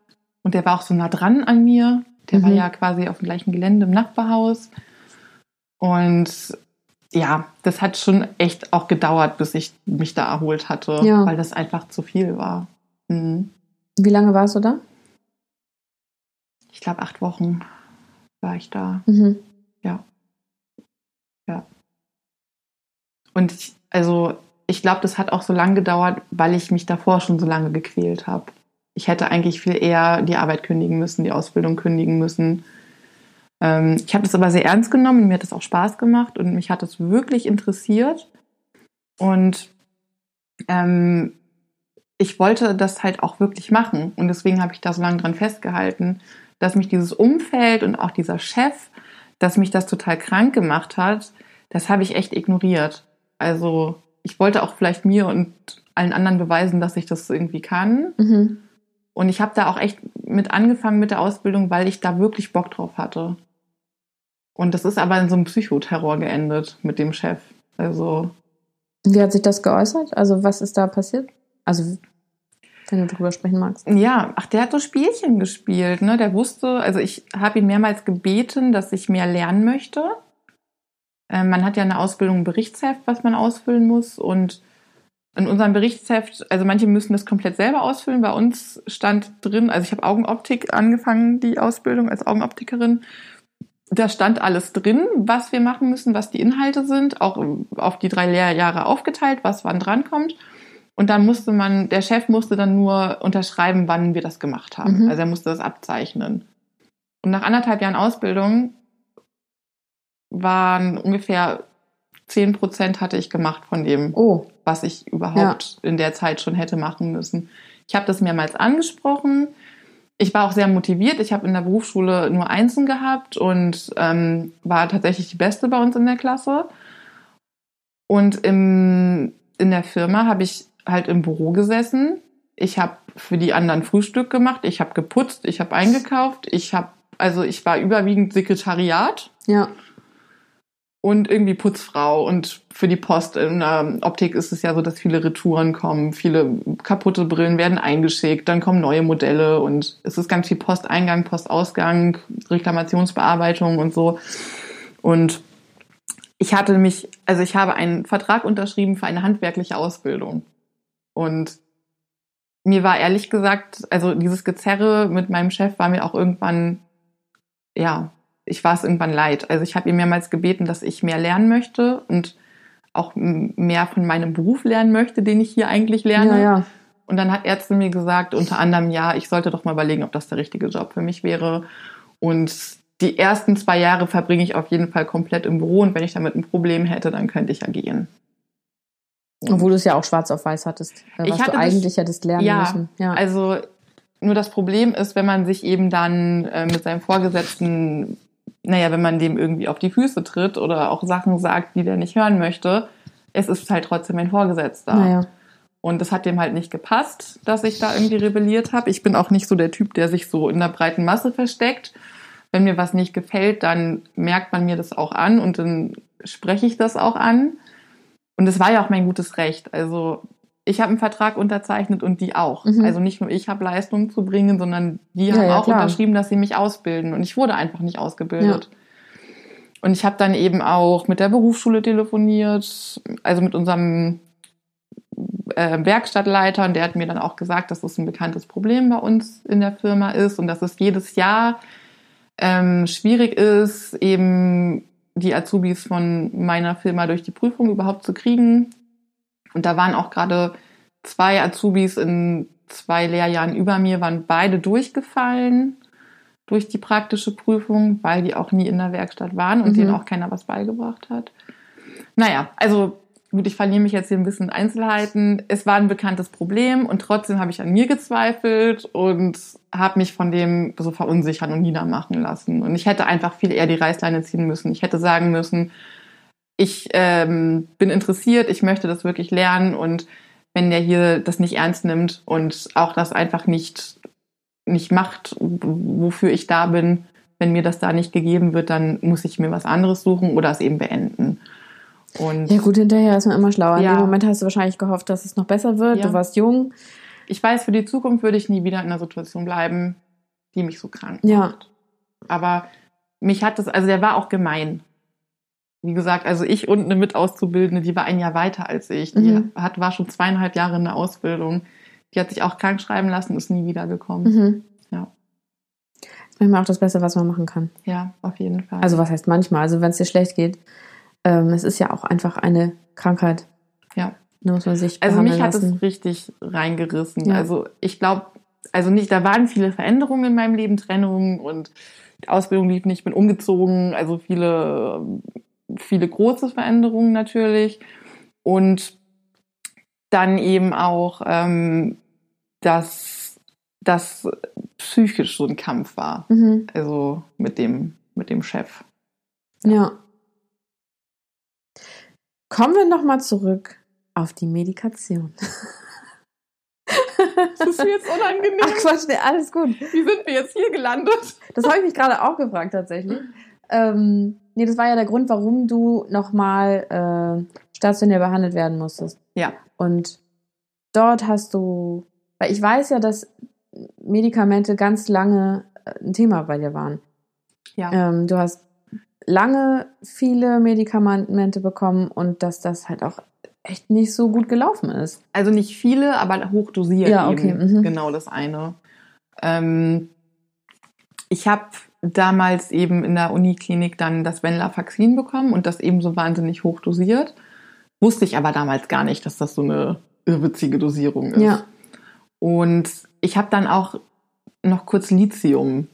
Und der war auch so nah dran an mir. Der war Mhm. ja quasi auf dem gleichen Gelände im Nachbarhaus. Und ja, das hat schon echt auch gedauert, bis ich mich da erholt hatte, Ja. weil das einfach zu viel war. Mhm. Wie lange warst du da? Ich glaube, acht Wochen war ich da. Mhm. Und ich, also ich glaube, das hat auch so lange gedauert, weil ich mich davor schon so lange gequält habe. Ich hätte eigentlich viel eher die Arbeit kündigen müssen, die Ausbildung kündigen müssen. Ähm, ich habe das aber sehr ernst genommen und mir hat das auch Spaß gemacht und mich hat das wirklich interessiert. Und ähm, ich wollte das halt auch wirklich machen. Und deswegen habe ich da so lange dran festgehalten, dass mich dieses Umfeld und auch dieser Chef, dass mich das total krank gemacht hat, das habe ich echt ignoriert. Also ich wollte auch vielleicht mir und allen anderen beweisen, dass ich das irgendwie kann. Mhm. Und ich habe da auch echt mit angefangen mit der Ausbildung, weil ich da wirklich Bock drauf hatte. Und das ist aber in so einem Psychoterror geendet mit dem Chef. Also Wie hat sich das geäußert? Also, was ist da passiert? Also, wenn du drüber sprechen magst. Ja, ach, der hat so Spielchen gespielt, ne? Der wusste, also ich habe ihn mehrmals gebeten, dass ich mehr lernen möchte. Ähm, man hat ja eine Ausbildung, ein Berichtsheft, was man ausfüllen muss. Und in unserem Berichtsheft, also manche müssen das komplett selber ausfüllen. Bei uns stand drin, also ich habe Augenoptik angefangen, die Ausbildung als Augenoptikerin. Da stand alles drin, was wir machen müssen, was die Inhalte sind, auch auf die drei Lehrjahre aufgeteilt, was wann drankommt. Und dann musste man, der Chef musste dann nur unterschreiben, wann wir das gemacht haben. Mhm. Also er musste das abzeichnen. Und nach anderthalb Jahren Ausbildung waren ungefähr zehn Prozent hatte ich gemacht von dem, Oh, was ich überhaupt in der Zeit schon hätte machen müssen. Ich habe das mehrmals angesprochen. Ich war auch sehr motiviert. Ich habe in der Berufsschule nur Einsen gehabt und ähm, war tatsächlich die Beste bei uns in der Klasse. Und im, in der Firma habe ich halt im Büro gesessen. Ich habe für die anderen Frühstück gemacht. Ich habe geputzt. Ich habe eingekauft. Ich habe, also ich war überwiegend Sekretariat ja. und irgendwie Putzfrau. Und für die Post in der Optik ist es ja so, dass viele Retouren kommen, viele kaputte Brillen werden eingeschickt, dann kommen neue Modelle und es ist ganz viel Posteingang, Postausgang, Reklamationsbearbeitung und so. Und ich hatte mich, also ich habe einen Vertrag unterschrieben für eine handwerkliche Ausbildung. Und mir war ehrlich gesagt, also dieses Gezerre mit meinem Chef war mir auch irgendwann, ja, ich war es irgendwann leid. Also ich habe ihm mehrmals gebeten, dass ich mehr lernen möchte und auch mehr von meinem Beruf lernen möchte, den ich hier eigentlich lerne. Ja, ja. Und dann hat zu mir gesagt, unter anderem, ja, ich sollte doch mal überlegen, ob das der richtige Job für mich wäre. Und die ersten zwei Jahre verbringe ich auf jeden Fall komplett im Büro und wenn ich damit ein Problem hätte, dann könnte ich ja gehen. Obwohl du es ja auch schwarz auf weiß hattest, äh, was Ich hatte du das- eigentlich hättest lernen Ja, müssen. Ja, Also nur das Problem ist, wenn man sich eben dann äh, mit seinem Vorgesetzten, naja, wenn man dem irgendwie auf die Füße tritt oder auch Sachen sagt, die der nicht hören möchte, es ist halt trotzdem ein Vorgesetzter. naja. Und es hat dem halt nicht gepasst, dass ich da irgendwie rebelliert habe. Ich bin auch nicht so der Typ, der sich so in der breiten Masse versteckt. Wenn mir was nicht gefällt, dann merkt man mir das auch an und dann spreche ich das auch an. Und es war ja auch mein gutes Recht. Also ich habe einen Vertrag unterzeichnet und die auch. Mhm. Also nicht nur ich habe Leistungen zu bringen, sondern die Ja, haben ja, auch klar. unterschrieben, dass sie mich ausbilden. Und ich wurde einfach nicht ausgebildet. Und ich habe dann eben auch mit der Berufsschule telefoniert, also mit unserem äh, Werkstattleiter und der hat mir dann auch gesagt, dass das ein bekanntes Problem bei uns in der Firma ist und dass es jedes Jahr ähm, schwierig ist, eben die Azubis von meiner Firma durch die Prüfung überhaupt zu kriegen. Und da waren auch gerade zwei Azubis in zwei Lehrjahren über mir, waren beide durchgefallen durch die praktische Prüfung, weil die auch nie in der Werkstatt waren und Mhm. denen auch keiner was beigebracht hat. Naja, also gut, ich verliere mich jetzt hier ein bisschen in Einzelheiten. Es war ein bekanntes Problem und trotzdem habe ich an mir gezweifelt und habe mich von dem so verunsichern und niedermachen lassen. Und ich hätte einfach viel eher die Reißleine ziehen müssen. Ich hätte sagen müssen, ich ähm, bin interessiert, ich möchte das wirklich lernen und wenn der hier das nicht ernst nimmt und auch das einfach nicht, nicht macht, wofür ich da bin, wenn mir das da nicht gegeben wird, dann muss ich mir was anderes suchen oder es eben beenden. Und Ja gut, hinterher ist man immer schlauer. In Ja. dem Moment hast du wahrscheinlich gehofft, dass es noch besser wird. Ja. Du warst jung. ich weiß, für die Zukunft würde ich nie wieder in einer Situation bleiben, die mich so krank Ja. macht. Aber mich hat das, also der war auch gemein. Wie gesagt, also ich und eine Mitauszubildende, die war ein Jahr weiter als ich. Die Mhm. hat, war schon zweieinhalb Jahre in der Ausbildung. Die hat sich auch krank schreiben lassen, ist nie wiedergekommen. Mhm. Ja. Ist manchmal auch das Beste, was man machen kann. Ja, auf jeden Fall. Also was heißt manchmal? Also wenn es dir schlecht geht, ähm, es ist ja auch einfach eine Krankheit. ja. Da muss man sich Also mich hat lassen. es richtig reingerissen. Ja. Also ich glaube, also nicht, da waren viele Veränderungen in meinem Leben, Trennungen und die Ausbildung lief nicht, ich bin umgezogen, also viele, viele große Veränderungen natürlich. Und dann eben auch, ähm, dass das psychisch so ein Kampf war. Mhm. Also mit dem, mit dem Chef. Ja. Kommen wir nochmal zurück auf die Medikation. Das ist mir jetzt unangenehm. Ach Quatsch, nee, alles gut. Wie sind wir jetzt hier gelandet? Das habe ich mich gerade auch gefragt tatsächlich. Ähm, nee, das war ja der Grund, warum du nochmal äh, stationär behandelt werden musstest. Ja. Und dort hast du, weil ich weiß ja, dass Medikamente ganz lange äh, ein Thema bei dir waren. Ja. Ähm, du hast lange viele Medikamente bekommen und dass das halt auch echt nicht so gut gelaufen ist. Also nicht viele, aber hochdosiert. Ja, okay, mhm. Genau das eine. Ähm, ich habe damals eben in der Uniklinik dann das Venlafaxin bekommen und das eben so wahnsinnig hochdosiert. Wusste ich aber damals gar nicht, dass das so eine irrwitzige Dosierung ist. Ja. Und ich habe dann auch noch kurz Lithium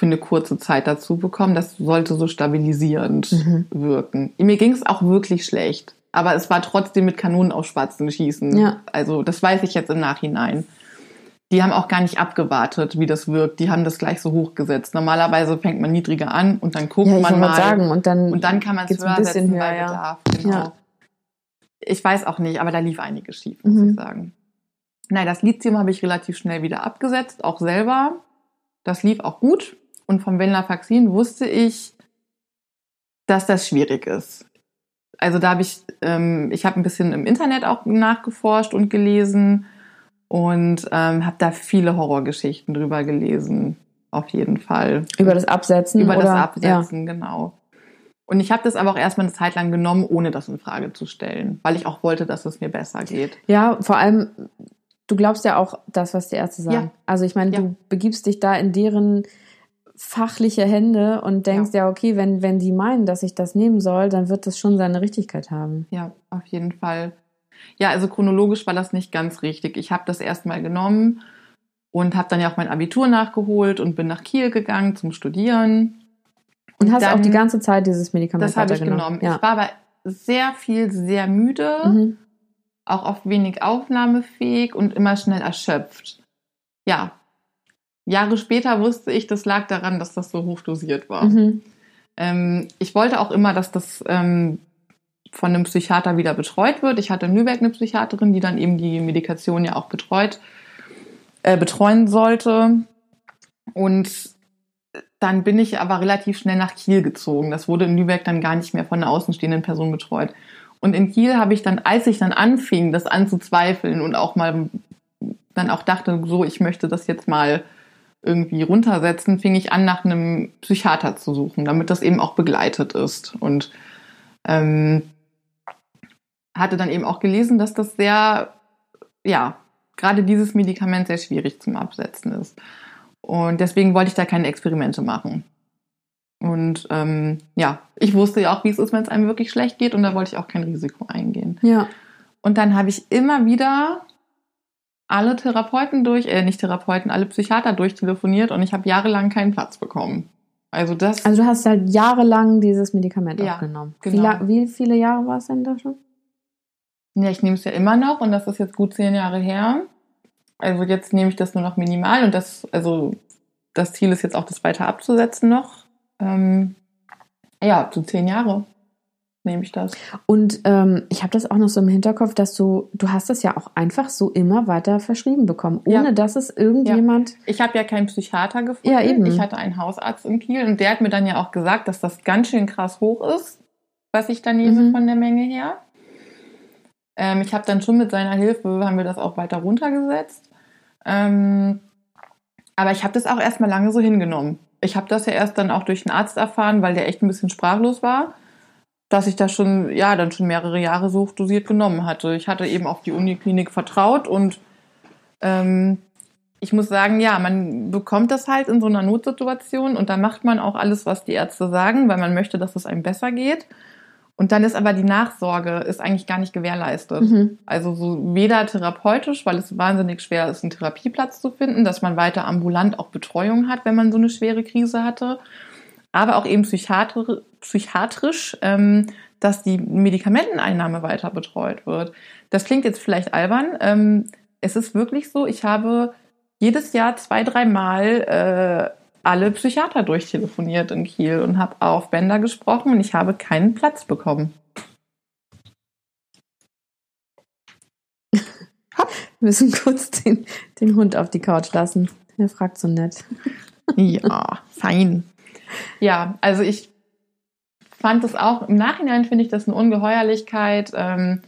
für eine kurze Zeit dazu bekommen. Das sollte so stabilisierend Mhm. wirken. Mir ging es auch wirklich schlecht. Aber es war trotzdem mit Kanonen auf Spatzen schießen. Ja. Also das weiß ich jetzt im Nachhinein. Die haben auch gar nicht abgewartet, wie das wirkt. Die haben das gleich so hochgesetzt. Normalerweise fängt man niedriger an und dann guckt Ja, ich man mal. sagen. Und dann, Und dann kann man es ein höher bisschen setzen höher, bei ja. Bedarf. Genau. Ja. Ich weiß auch nicht, aber da lief einiges schief, muss Mhm. ich sagen. Nein, das Lithium habe ich relativ schnell wieder abgesetzt, auch selber. Das lief auch gut. Und vom Venlafaxin wusste ich, dass das schwierig ist. Also da habe ich, ähm, ich habe ein bisschen im Internet auch nachgeforscht und gelesen und ähm, habe da viele Horrorgeschichten drüber gelesen, auf jeden Fall. über das Absetzen Über oder das Absetzen, genau. Und ich habe das aber auch erstmal eine Zeit lang genommen, ohne das in Frage zu stellen, weil ich auch wollte, dass es mir besser geht. Ja, ja vor allem, du glaubst ja auch das, was die Ärzte sagen. Ja. Also ich meine, Ja. du begibst dich da in deren fachliche Hände und denkst ja, okay, wenn, wenn die meinen, dass ich das nehmen soll, dann wird das schon seine Richtigkeit haben. Ja, auf jeden Fall. Ja, also chronologisch war das nicht ganz richtig. Ich habe das erstmal genommen und habe dann ja auch mein Abitur nachgeholt und bin nach Kiel gegangen zum Studieren. Und hast dann- auch die ganze Zeit dieses Medikament Das habe ich genommen. Ich war aber sehr viel, sehr müde. Mhm. auch oft wenig aufnahmefähig und immer schnell erschöpft. Ja. Jahre später wusste ich, das lag daran, dass das so hoch dosiert war. Mhm. Ähm, ich wollte auch immer, dass das ähm, von einem Psychiater wieder betreut wird. Ich hatte in Lübeck eine Psychiaterin, die dann eben die Medikation ja auch betreut, äh, betreuen sollte. Und dann bin ich aber relativ schnell nach Kiel gezogen. Das wurde in Lübeck dann gar nicht mehr von einer außenstehenden Person betreut. Und in Kiel habe ich dann, als ich dann anfing, das anzuzweifeln und auch mal dann auch dachte, so, ich möchte das jetzt mal irgendwie runtersetzen, fing ich an, nach einem Psychiater zu suchen, damit das eben auch begleitet ist. Und ähm, hatte dann eben auch gelesen, dass das sehr, ja, gerade dieses Medikament sehr schwierig zum Absetzen ist. Und deswegen wollte ich da keine Experimente machen. Und ähm, ja, ich wusste ja auch, wie es ist, wenn es einem wirklich schlecht geht und da wollte ich auch kein Risiko eingehen. Ja. Und dann habe ich immer wieder alle Therapeuten durch, äh, nicht Therapeuten, alle Psychiater durchtelefoniert und ich habe jahrelang keinen Platz bekommen. Also das. Also du hast halt jahrelang dieses Medikament Ja, aufgenommen. genau. Wie, wie viele Jahre war es denn da schon? Ja, ich nehme es ja immer noch und das ist jetzt gut zehn Jahre her. Also jetzt nehme ich das nur noch minimal und das, also das Ziel ist jetzt auch, das weiter abzusetzen noch. Ähm, ja, so zehn Jahre nehme ich das. Und ähm, ich habe das auch noch so im Hinterkopf, dass du, du hast das ja auch einfach so immer weiter verschrieben bekommen, ohne Ja. dass es irgendjemand. Ich habe ja keinen Psychiater gefunden. Ja, eben. Ich hatte einen Hausarzt in Kiel und der hat mir dann ja auch gesagt, dass das ganz schön krass hoch ist, was ich da nehme Mhm. von der Menge her. Ähm, ich habe dann schon mit seiner Hilfe, haben wir das auch weiter runtergesetzt. Ähm, aber ich habe das auch erstmal lange so hingenommen. Ich habe das ja erst dann auch durch den Arzt erfahren, weil der echt ein bisschen sprachlos war, dass ich das schon, ja, dann schon mehrere Jahre so hochdosiert genommen hatte. Ich hatte eben auf die Uniklinik vertraut und ähm, ich muss sagen, ja, man bekommt das halt in so einer Notsituation und da macht man auch alles, was die Ärzte sagen, weil man möchte, dass es einem besser geht. Und dann ist aber die Nachsorge ist eigentlich gar nicht gewährleistet. Mhm. Also so weder therapeutisch, weil es wahnsinnig schwer ist, einen Therapieplatz zu finden, dass man weiter ambulant auch Betreuung hat, wenn man so eine schwere Krise hatte, aber auch eben psychiatri psychiatrisch, ähm, dass die Medikamenteneinnahme weiter betreut wird. Das klingt jetzt vielleicht albern. Ähm, es ist wirklich so, ich habe jedes Jahr zwei, dreimal äh, alle Psychiater durchtelefoniert in Kiel und habe auf Bänder gesprochen und ich habe keinen Platz bekommen. Wir müssen kurz den, den Hund auf die Couch lassen. Er fragt so nett. Ja, fein. Ja, also ich fand es auch, im Nachhinein finde ich das eine Ungeheuerlichkeit, ähm,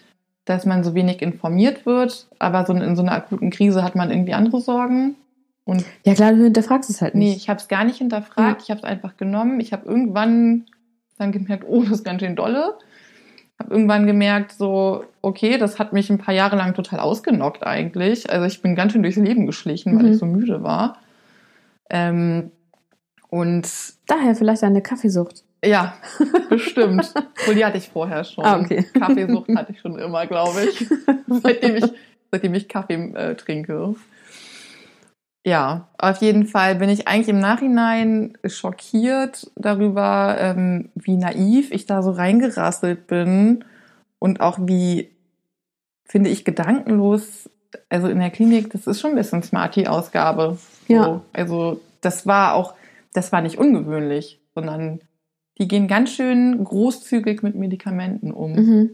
dass man so wenig informiert wird, aber so in so einer akuten Krise hat man irgendwie andere Sorgen. Und Ja klar, du hinterfragst es halt nee, nicht. ich habe es gar nicht hinterfragt, Ja. ich habe es einfach genommen. Ich habe irgendwann dann gemerkt, oh, das ist ganz schön dolle. Habe irgendwann gemerkt, so, okay, das hat mich ein paar Jahre lang total ausgenockt eigentlich. Also ich bin ganz schön durchs Leben geschlichen, weil Mhm. ich so müde war. Ähm, und Daher vielleicht eine Kaffeesucht. ja, bestimmt. Obwohl, die hatte ich vorher schon. Ah, okay. Kaffeesucht hatte ich schon immer, glaube ich. seitdem ich, seitdem ich Kaffee äh, trinke. Ja, auf jeden Fall bin ich eigentlich im Nachhinein schockiert darüber, ähm, wie naiv ich da so reingerasselt bin und auch wie, finde ich, gedankenlos. Also in der Klinik, das ist schon ein bisschen Smarty-Ausgabe. So. Ja. Also das war auch, das war nicht ungewöhnlich, sondern die gehen ganz schön großzügig mit Medikamenten um. Mhm.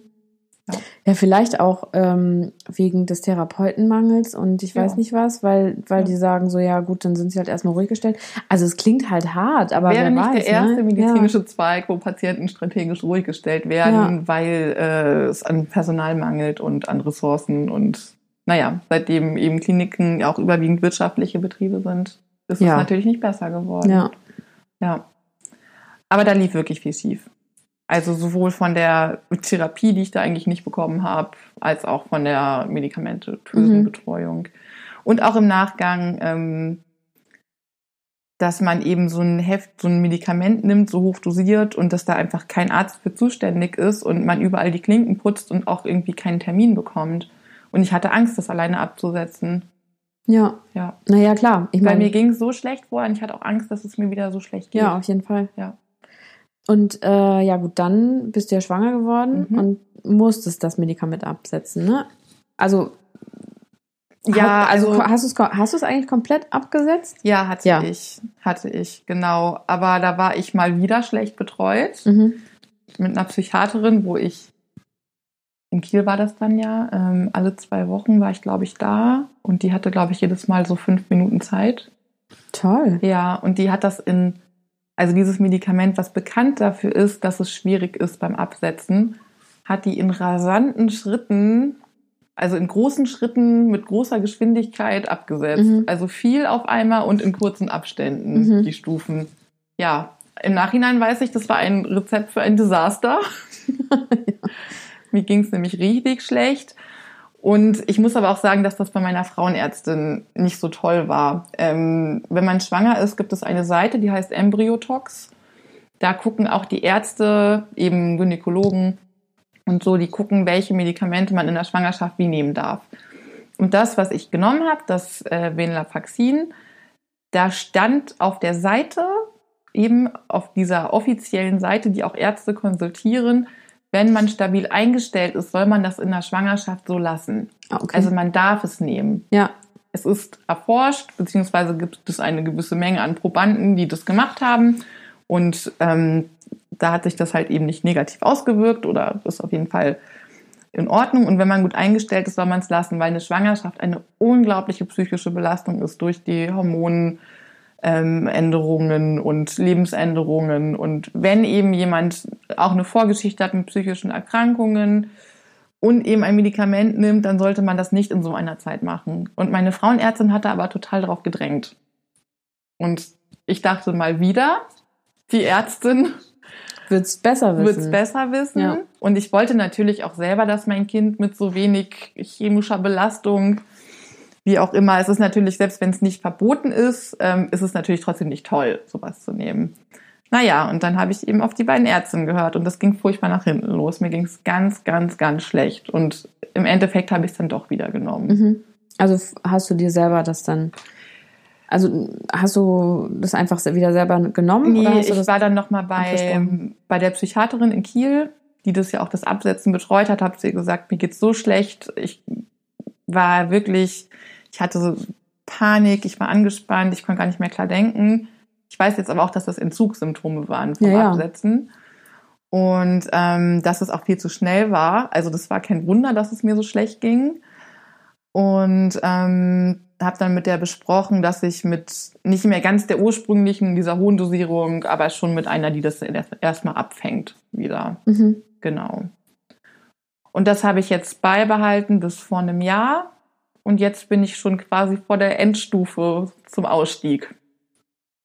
Ja. Ja, vielleicht auch ähm, wegen des Therapeutenmangels und ich weiß Ja. nicht was, weil, weil Ja. die sagen so, ja gut, dann sind sie halt erstmal ruhig gestellt. Also es klingt halt hart, aber Wäre wer nicht weiß, der erste ne? medizinische Zweig, wo Patienten strategisch ruhig gestellt werden, weil äh, es an Personal mangelt und an Ressourcen und naja, seitdem eben Kliniken auch überwiegend wirtschaftliche Betriebe sind, ist Ja. es natürlich nicht besser geworden. Ja. Ja. Aber da lief wirklich viel schief. Also sowohl von der Therapie, die ich da eigentlich nicht bekommen habe, als auch von der medikamentösen Mhm. Betreuung. Und auch im Nachgang, ähm, dass man eben so ein Heft, so ein Medikament nimmt, so hoch dosiert und dass da einfach kein Arzt für zuständig ist und man überall die Klinken putzt und auch irgendwie keinen Termin bekommt. Und ich hatte Angst, das alleine abzusetzen. Ja, Ja. naja, klar. Ich Weil meine, mir ging es so schlecht vor und ich hatte auch Angst, dass es mir wieder so schlecht geht. ja, auf jeden Fall. Ja. Und äh, ja gut, dann bist du ja schwanger geworden Mhm. und musstest das Medikament absetzen, ne? Also Ja, also, also- hast du es hast du es eigentlich komplett abgesetzt? Ja, hatte Ja. ich. Hatte ich, genau. Aber da war ich mal wieder schlecht betreut Mhm. mit einer Psychiaterin, wo ich in Kiel war das dann ja. Ähm, alle zwei Wochen war ich, glaube ich, da. Und die hatte, glaube ich, jedes Mal so fünf Minuten Zeit. Toll. Ja, und die hat das in, also dieses Medikament, was bekannt dafür ist, dass es schwierig ist beim Absetzen, hat die in rasanten Schritten, also in großen Schritten mit großer Geschwindigkeit abgesetzt. Mhm. Also viel auf einmal und in kurzen Abständen, Mhm. die Stufen. Ja, im Nachhinein weiß ich, das war ein Rezept für ein Desaster. Mir ging es nämlich richtig schlecht. Und ich muss aber auch sagen, dass das bei meiner Frauenärztin nicht so toll war. Ähm, wenn man schwanger ist, gibt es eine Seite, die heißt Embryotox. Da gucken auch die Ärzte, eben Gynäkologen und so, die gucken, welche Medikamente man in der Schwangerschaft wie nehmen darf. Und das, was ich genommen habe, das äh, Venlafaxin, da stand auf der Seite, eben auf dieser offiziellen Seite, die auch Ärzte konsultieren, wenn man stabil eingestellt ist, soll man das in der Schwangerschaft so lassen. Ah, okay. Also man darf es nehmen. ja. Es ist erforscht, beziehungsweise gibt es eine gewisse Menge an Probanden, die das gemacht haben. Und ähm, da hat sich das halt eben nicht negativ ausgewirkt oder ist auf jeden Fall in Ordnung. Und wenn man gut eingestellt ist, soll man es lassen, weil eine Schwangerschaft eine unglaubliche psychische Belastung ist durch die Hormonänderungen ähm, Änderungen und Lebensänderungen. Und wenn eben jemand auch eine Vorgeschichte hat mit psychischen Erkrankungen, und eben ein Medikament nimmt, dann sollte man das nicht in so einer Zeit machen. Und meine Frauenärztin hatte aber total darauf gedrängt. Und ich dachte mal wieder, die Ärztin Wird's besser wissen. wird es besser wissen. Ja. Und ich wollte natürlich auch selber, dass mein Kind mit so wenig chemischer Belastung, wie auch immer, es ist natürlich, selbst wenn es nicht verboten ist, ähm, ist es natürlich trotzdem nicht toll, sowas zu nehmen. Naja, und dann habe ich eben auf die beiden Ärztinnen gehört und das ging furchtbar nach hinten los. Mir ging es ganz, ganz, ganz schlecht. Und im Endeffekt habe ich es dann doch wieder genommen. Mhm. Also hast du dir selber das dann, also hast du das einfach wieder selber genommen? oder Nee, du ich war dann nochmal bei, bei der Psychiaterin in Kiel, die das ja auch das Absetzen betreut hat, habe sie gesagt, mir geht's so schlecht. Ich war wirklich, ich hatte so Panik, ich war angespannt, ich konnte gar nicht mehr klar denken. Ich weiß jetzt aber auch, dass das Entzugssymptome waren vom Ja, ja. Absetzen. Und ähm, dass es auch viel zu schnell war. Also das war kein Wunder, dass es mir so schlecht ging. Und ähm, habe dann mit der besprochen, dass ich mit nicht mehr ganz der ursprünglichen, dieser hohen Dosierung, aber schon mit einer, die das erst- erstmal abfängt, wieder. Mhm. Genau. Und das habe ich jetzt beibehalten bis vor einem Jahr. Und jetzt bin ich schon quasi vor der Endstufe zum Ausstieg.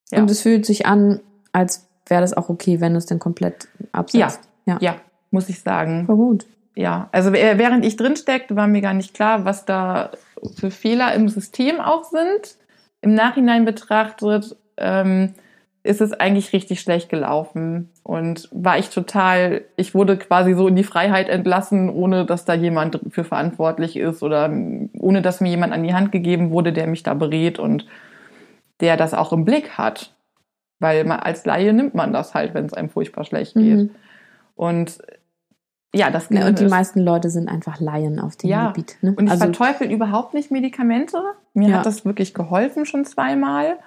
Ja. Und es fühlt sich an, als wäre das auch okay, wenn du es dann komplett absetzt. Ja. Ja, muss ich sagen. Voll gut. Ja, also äh, während ich drin steckte, war mir gar nicht klar, was da für Fehler im System auch sind. Im Nachhinein betrachtet ähm, ist es eigentlich richtig schlecht gelaufen und war ich total, ich wurde quasi so in die Freiheit entlassen, ohne dass da jemand für verantwortlich ist oder ohne dass mir jemand an die Hand gegeben wurde, der mich da berät und der das auch im Blick hat. Weil man, als Laie nimmt man das halt, wenn es einem furchtbar schlecht geht. Mhm. Und ja, das Ja, und die ist- meisten Leute sind einfach Laien auf dem Ja. Gebiet. Ne? und ich also, verteufel überhaupt nicht Medikamente. Mir Ja. hat das wirklich geholfen schon zweimal.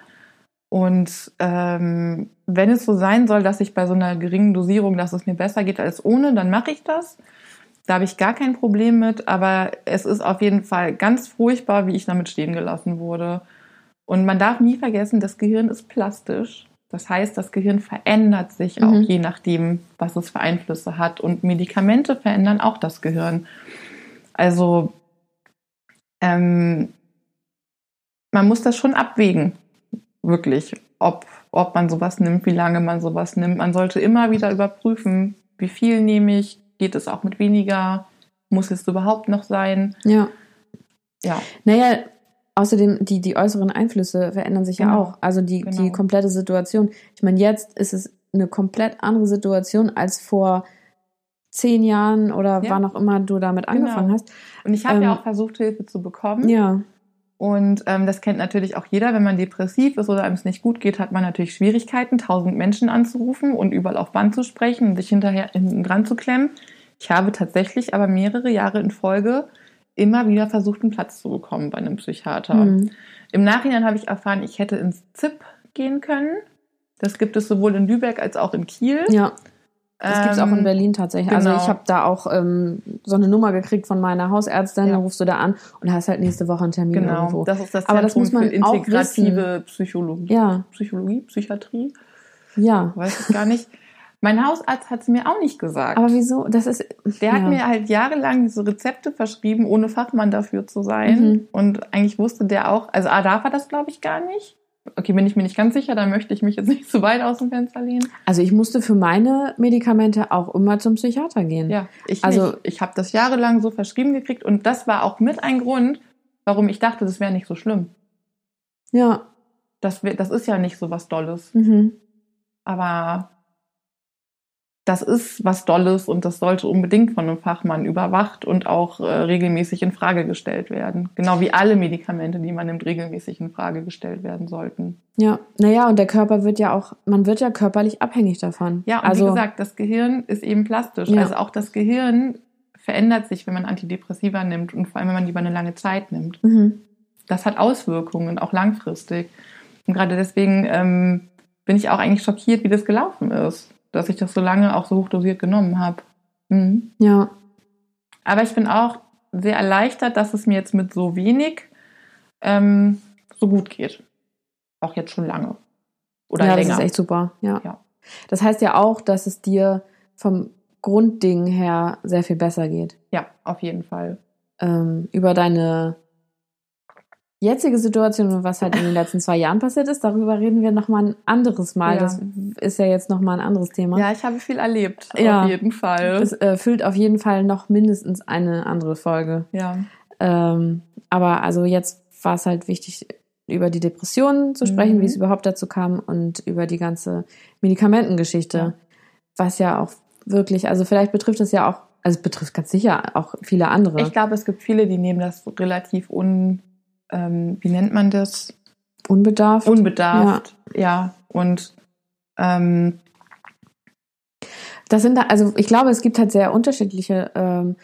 Und ähm, wenn es so sein soll, dass ich bei so einer geringen Dosierung, dass es mir besser geht als ohne, dann mache ich das. Da habe ich gar kein Problem mit. Aber es ist auf jeden Fall ganz furchtbar, wie ich damit stehen gelassen wurde. Und man darf nie vergessen, das Gehirn ist plastisch. Das heißt, das Gehirn verändert sich auch Mhm. je nachdem, was es für Einflüsse hat. Und Medikamente verändern auch das Gehirn. Also ähm, man muss das schon abwägen, wirklich, ob, ob man sowas nimmt, wie lange man sowas nimmt. Man sollte immer wieder überprüfen, wie viel nehme ich, geht es auch mit weniger, muss es überhaupt noch sein. ja. Ja, Naja, außerdem, die, die äußeren Einflüsse verändern sich ja Genau. auch. Also die, Genau. die komplette Situation. Ich meine, jetzt ist es eine komplett andere Situation als vor zehn Jahren oder Ja. wann auch immer du damit angefangen Genau. hast. und ich habe ja Ähm, auch versucht, Hilfe zu bekommen. Ja. Und ähm, das kennt natürlich auch jeder, wenn man depressiv ist oder einem es nicht gut geht, hat man natürlich Schwierigkeiten, tausend Menschen anzurufen und überall auf Band zu sprechen und sich hinterher hinten dran zu klemmen. Ich habe tatsächlich aber mehrere Jahre in Folge immer wieder versucht, einen Platz zu bekommen bei einem Psychiater. Mhm. Im Nachhinein habe ich erfahren, ich hätte ins ZIP gehen können. Das gibt es sowohl in Lübeck als auch in Kiel. Ja. Das gibt es auch in Ähm, Berlin tatsächlich. Also genau. ich habe da auch ähm, so eine Nummer gekriegt von meiner Hausärztin, Ja. da rufst du da an und hast halt nächste Woche einen Termin Genau, irgendwo. das ist das Aber das Zentrum muss man für integrative Psychologie. Ja. Psychologie, Psychiatrie, Ja. weiß ich gar nicht. Mein Hausarzt hat es mir auch nicht gesagt. Aber wieso? Das ist. Der hat ja. mir halt jahrelang diese Rezepte verschrieben, ohne Fachmann dafür zu sein. Mhm. Und eigentlich wusste der auch, also A, darf er das glaube ich gar nicht. Okay, bin ich mir nicht ganz sicher, da möchte ich mich jetzt nicht zu weit aus dem Fenster lehnen. Also ich musste für meine Medikamente auch immer zum Psychiater gehen. Ja, ich Also- ich habe das jahrelang so verschrieben gekriegt und das war auch mit ein Grund, warum ich dachte, das wäre nicht so schlimm. Ja. Das, das ist ja nicht so was Dolles. Mhm. Aber das ist was Dolles und das sollte unbedingt von einem Fachmann überwacht und auch äh, regelmäßig in Frage gestellt werden. Genau wie alle Medikamente, die man nimmt, regelmäßig in Frage gestellt werden sollten. Ja. Naja, und der Körper wird ja auch, man wird ja körperlich abhängig davon. Ja, und also, wie gesagt, das Gehirn ist eben plastisch. Ja. Also auch das Gehirn verändert sich, wenn man Antidepressiva nimmt und vor allem, wenn man die über eine lange Zeit nimmt. Mhm. Das hat Auswirkungen, auch langfristig. Und gerade deswegen ähm, bin ich auch eigentlich schockiert, wie das gelaufen ist, dass ich das so lange auch so hochdosiert genommen habe. Mhm. Ja. Aber ich bin auch sehr erleichtert, dass es mir jetzt mit so wenig ähm, so gut geht. Auch jetzt schon lange. Oder ja, länger. das ist echt super. Ja. Ja. Das heißt ja auch, dass es dir vom Grundding her sehr viel besser geht. ja, auf jeden Fall. Ähm, über deine jetzige Situation und was halt in den letzten zwei Jahren passiert ist, darüber reden wir nochmal ein anderes Mal. Ja. Das ist ja jetzt nochmal ein anderes Thema. Ja, ich habe viel erlebt. Ja. Auf jeden Fall. Es äh, füllt auf jeden Fall noch mindestens eine andere Folge. ja. Ähm, aber also jetzt war es halt wichtig, über die Depressionen zu sprechen, Mhm. wie es überhaupt dazu kam und über die ganze Medikamentengeschichte, Ja. was ja auch wirklich, also vielleicht betrifft es ja auch, also es betrifft ganz sicher auch viele andere. Ich glaube, es gibt viele, die nehmen das relativ un, ähm, wie nennt man das? Unbedarft. Unbedarft. Ja. Und ähm, Das sind da, also ich glaube, es gibt halt sehr unterschiedliche ähm,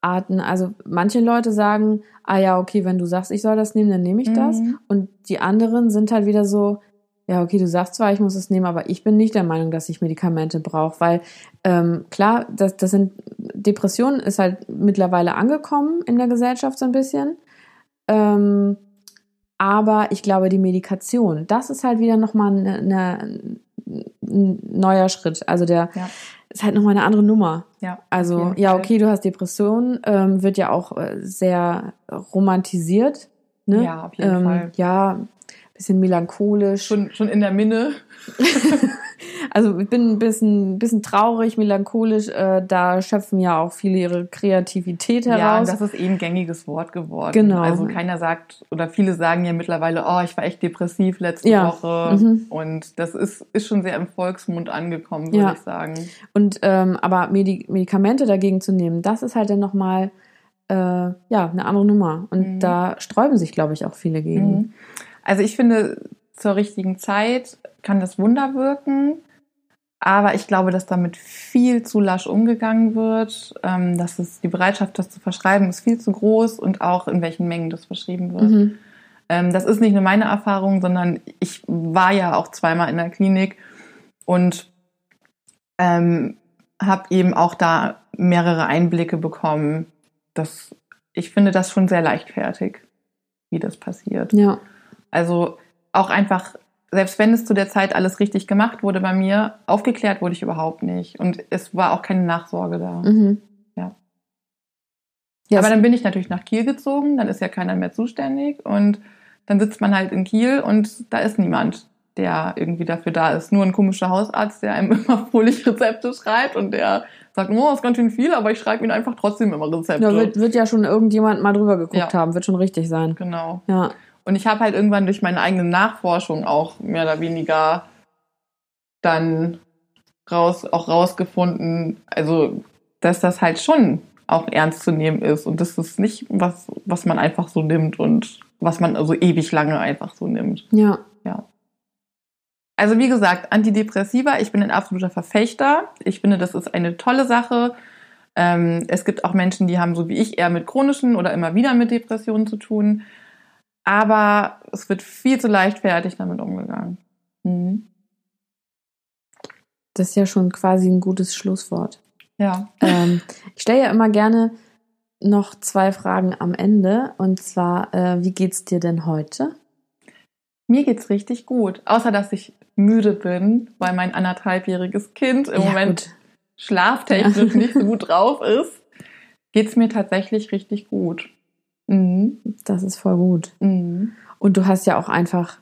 Arten. Also manche Leute sagen, ah ja, okay, wenn du sagst, ich soll das nehmen, dann nehme ich das. Mhm. Und die anderen sind halt wieder so, ja, okay, du sagst zwar, ich muss es nehmen, aber ich bin nicht der Meinung, dass ich Medikamente brauche, weil ähm, klar, das, das sind Depressionen ist halt mittlerweile angekommen in der Gesellschaft so ein bisschen. Ähm, aber ich glaube, die Medikation, das ist halt wieder nochmal eine, eine, ein neuer Schritt. Also der Ja. ist halt nochmal eine andere Nummer. ja. Also, ja, okay, du hast Depressionen, ähm, wird ja auch äh, sehr romantisiert. Ne? Ja, auf jeden ähm, Fall. Ja, bisschen melancholisch. Schon, schon in der Minne. Also ich bin ein bisschen, bisschen traurig, melancholisch. Äh, da schöpfen ja auch viele ihre Kreativität Ja, und heraus. das ist eh ein gängiges Wort geworden. Genau. Also keiner sagt, oder viele sagen ja mittlerweile, oh, ich war echt depressiv letzte Ja. Woche. Mhm. Und das ist, ist schon sehr im Volksmund angekommen, würde Ja. ich sagen. Und ähm, aber Medi Medikamente dagegen zu nehmen, das ist halt dann nochmal äh, ja, eine andere Nummer. Und Mhm. da sträuben sich, glaube ich, auch viele gegen. Mhm. Also ich finde, zur richtigen Zeit kann das Wunder wirken. Aber ich glaube, dass damit viel zu lasch umgegangen wird. Ähm, dass es die Bereitschaft, das zu verschreiben, ist viel zu groß und auch in welchen Mengen das verschrieben wird. Mhm. Ähm, das ist nicht nur meine Erfahrung, sondern ich war ja auch zweimal in der Klinik und ähm, habe eben auch da mehrere Einblicke bekommen. Das, ich finde das schon sehr leichtfertig, wie das passiert. Ja. Also auch einfach, selbst wenn es zu der Zeit alles richtig gemacht wurde bei mir, aufgeklärt wurde ich überhaupt nicht. Und es war auch keine Nachsorge da. Mhm. Ja. Ja, Aber dann bin ich natürlich nach Kiel gezogen, dann ist ja keiner mehr zuständig und dann sitzt man halt in Kiel und da ist niemand, der irgendwie dafür da ist. Nur ein komischer Hausarzt, der einem immer fröhlich Rezepte schreibt und der sagt, oh, das ist ganz schön viel, aber ich schreibe Ihnen einfach trotzdem immer Rezepte. Da wird, wird ja schon irgendjemand mal drüber geguckt Ja. haben, wird schon richtig sein. genau. Ja. Und ich habe halt irgendwann durch meine eigene Nachforschung auch mehr oder weniger dann raus, auch rausgefunden, also dass das halt schon auch ernst zu nehmen ist und das ist nicht was, was man einfach so nimmt und was man also ewig lange einfach so nimmt. Ja. Ja. Also wie gesagt, Antidepressiva, ich bin ein absoluter Verfechter. Ich finde, das ist eine tolle Sache. Ähm, es gibt auch Menschen, die haben so wie ich eher mit chronischen oder immer wieder mit Depressionen zu tun. Aber es wird viel zu leichtfertig damit umgegangen. Mhm. Das ist ja schon quasi ein gutes Schlusswort. Ja. Ähm, ich stelle ja immer gerne noch zwei Fragen am Ende. Und zwar, äh, wie geht's dir denn heute? Mir geht's richtig gut. Außer, dass ich müde bin, weil mein anderthalbjähriges Kind im Ja, Moment gut. schlaftechnisch nicht so gut drauf ist, geht's mir tatsächlich richtig gut. Mhm. Das ist voll gut. Mhm. Und du hast ja auch einfach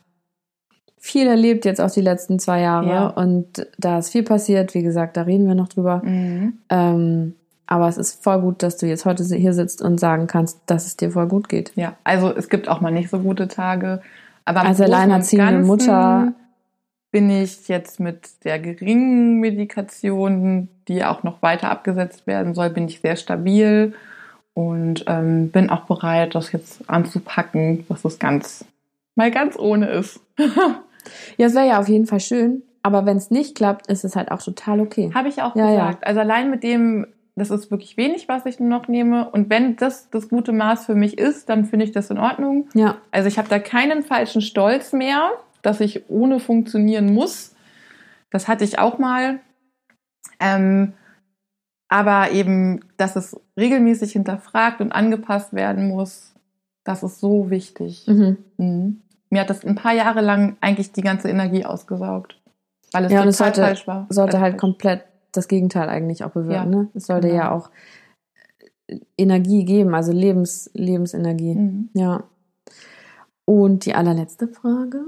viel erlebt jetzt auch die letzten zwei Jahre. Ja. Und da ist viel passiert. Wie gesagt, da reden wir noch drüber. Mhm. Ähm, aber es ist voll gut, dass du jetzt heute hier sitzt und sagen kannst, dass es dir voll gut geht. Ja, also es gibt auch mal nicht so gute Tage. Aber Als alleinerziehende Mutter- bin ich jetzt mit der geringen Medikation, die auch noch weiter abgesetzt werden soll, bin ich sehr stabil und ähm, bin auch bereit, das jetzt anzupacken, dass es ganz mal ganz ohne ist. Ja, es wäre ja auf jeden Fall schön. Aber wenn es nicht klappt, ist es halt auch total okay. Habe ich auch Ja, ja. gesagt. Also allein mit dem, das ist wirklich wenig, was ich nur noch nehme. Und wenn das das gute Maß für mich ist, dann finde ich das in Ordnung. Ja, Also ich habe da keinen falschen Stolz mehr, dass ich ohne funktionieren muss. Das hatte ich auch mal. Ähm, aber eben, dass es regelmäßig hinterfragt und angepasst werden muss, das ist so wichtig. mhm. Mhm. Mir hat das ein paar Jahre lang eigentlich die ganze Energie ausgesaugt. Weil es Ja, und total es sollte- falsch war. sollte halt komplett das Gegenteil eigentlich auch bewirken. Ja, ne? Es sollte genau. ja auch Energie geben, also Lebens, Lebensenergie. Mhm. Ja. Und die allerletzte Frage.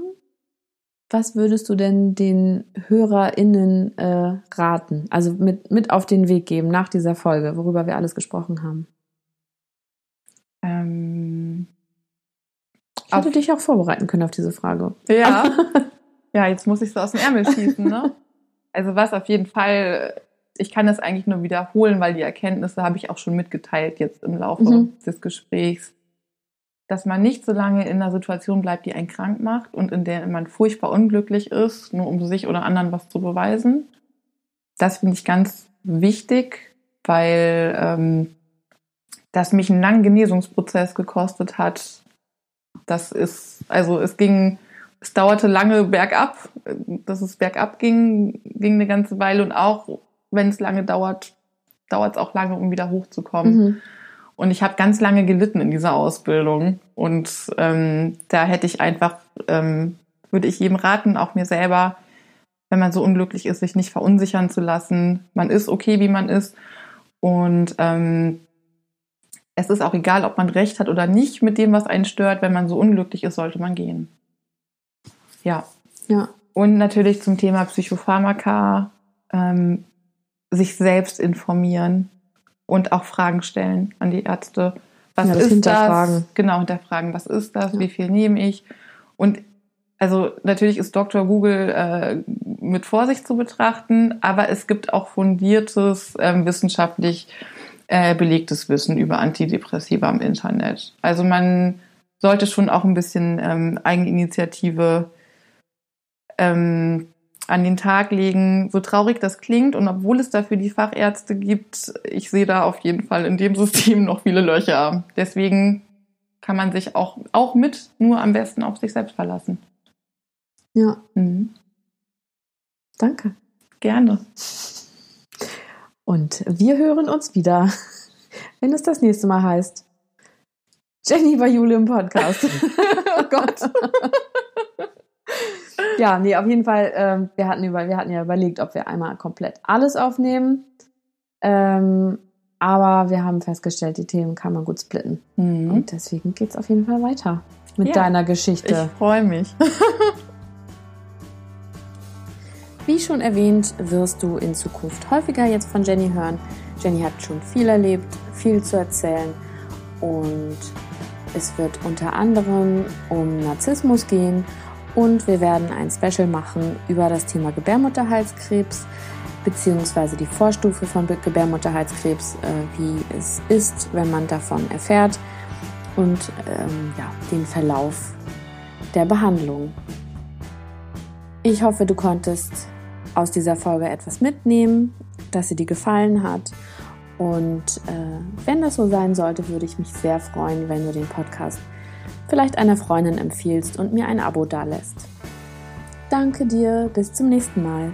Was würdest du denn den HörerInnen äh, raten? Also mit, mit auf den Weg geben nach dieser Folge, worüber wir alles gesprochen haben. Ähm, Ich hätte Auf- dich auch vorbereiten können auf diese Frage. Ja. ja, jetzt muss ich so aus dem Ärmel schießen, ne? Also was auf jeden Fall, ich kann das eigentlich nur wiederholen, weil die Erkenntnisse habe ich auch schon mitgeteilt jetzt im Laufe Mhm. des Gesprächs, dass man nicht so lange in einer Situation bleibt, die einen krank macht und in der man furchtbar unglücklich ist, nur um sich oder anderen was zu beweisen. Das finde ich ganz wichtig, weil ähm, das mich einen langen Genesungsprozess gekostet hat. Das ist, also es ging, es dauerte lange bergab, dass es bergab ging, ging eine ganze Weile und auch wenn es lange dauert, dauert es auch lange, um wieder hochzukommen. Mhm. Und ich habe ganz lange gelitten in dieser Ausbildung. Und ähm, da hätte ich einfach, ähm, würde ich jedem raten, auch mir selber, wenn man so unglücklich ist, sich nicht verunsichern zu lassen. Man ist okay, wie man ist. Und ähm, es ist auch egal, ob man recht hat oder nicht mit dem, was einen stört. Wenn man so unglücklich ist, sollte man gehen. Ja. Ja. Und natürlich zum Thema Psychopharmaka ähm, sich selbst informieren und auch Fragen stellen an die Ärzte. Was Ja, das ist das? Genau, hinterfragen. Was ist das? Ja. Wie viel nehme ich? Und also natürlich ist Dr. Google äh, mit Vorsicht zu betrachten, aber es gibt auch fundiertes, ähm, wissenschaftlich äh, belegtes Wissen über Antidepressiva im Internet. Also man sollte schon auch ein bisschen ähm, Eigeninitiative ähm, an den Tag legen, so traurig das klingt. Und obwohl es dafür die Fachärzte gibt, ich sehe da auf jeden Fall in dem System noch viele Löcher. Deswegen kann man sich auch, auch mit nur am besten auf sich selbst verlassen. Ja, Mhm. danke. Gerne. Und wir hören uns wieder, wenn es das nächste Mal heißt. Jenny bei Jule im Podcast. oh Gott. Ja, nee, auf jeden Fall, ähm, wir, hatten über, wir hatten ja überlegt, ob wir einmal komplett alles aufnehmen. Ähm, aber wir haben festgestellt, die Themen kann man gut splitten. Mhm. Und deswegen geht's auf jeden Fall weiter mit Ja. deiner Ich Geschichte. freue mich. Wie schon erwähnt, wirst du in Zukunft häufiger jetzt von Jenny hören. Jenny hat schon viel erlebt, viel zu erzählen und es wird unter anderem um Narzissmus gehen und wir werden ein Special machen über das Thema Gebärmutterhalskrebs beziehungsweise die Vorstufe von Gebärmutterhalskrebs, äh, wie es ist, wenn man davon erfährt und ähm, ja, den Verlauf der Behandlung. Ich hoffe, du konntest aus dieser Folge etwas mitnehmen, dass sie dir gefallen hat. Und äh, wenn das so sein sollte, würde ich mich sehr freuen, wenn du den Podcast vielleicht einer Freundin empfiehlst und mir ein Abo dalässt. Danke dir, bis zum nächsten Mal.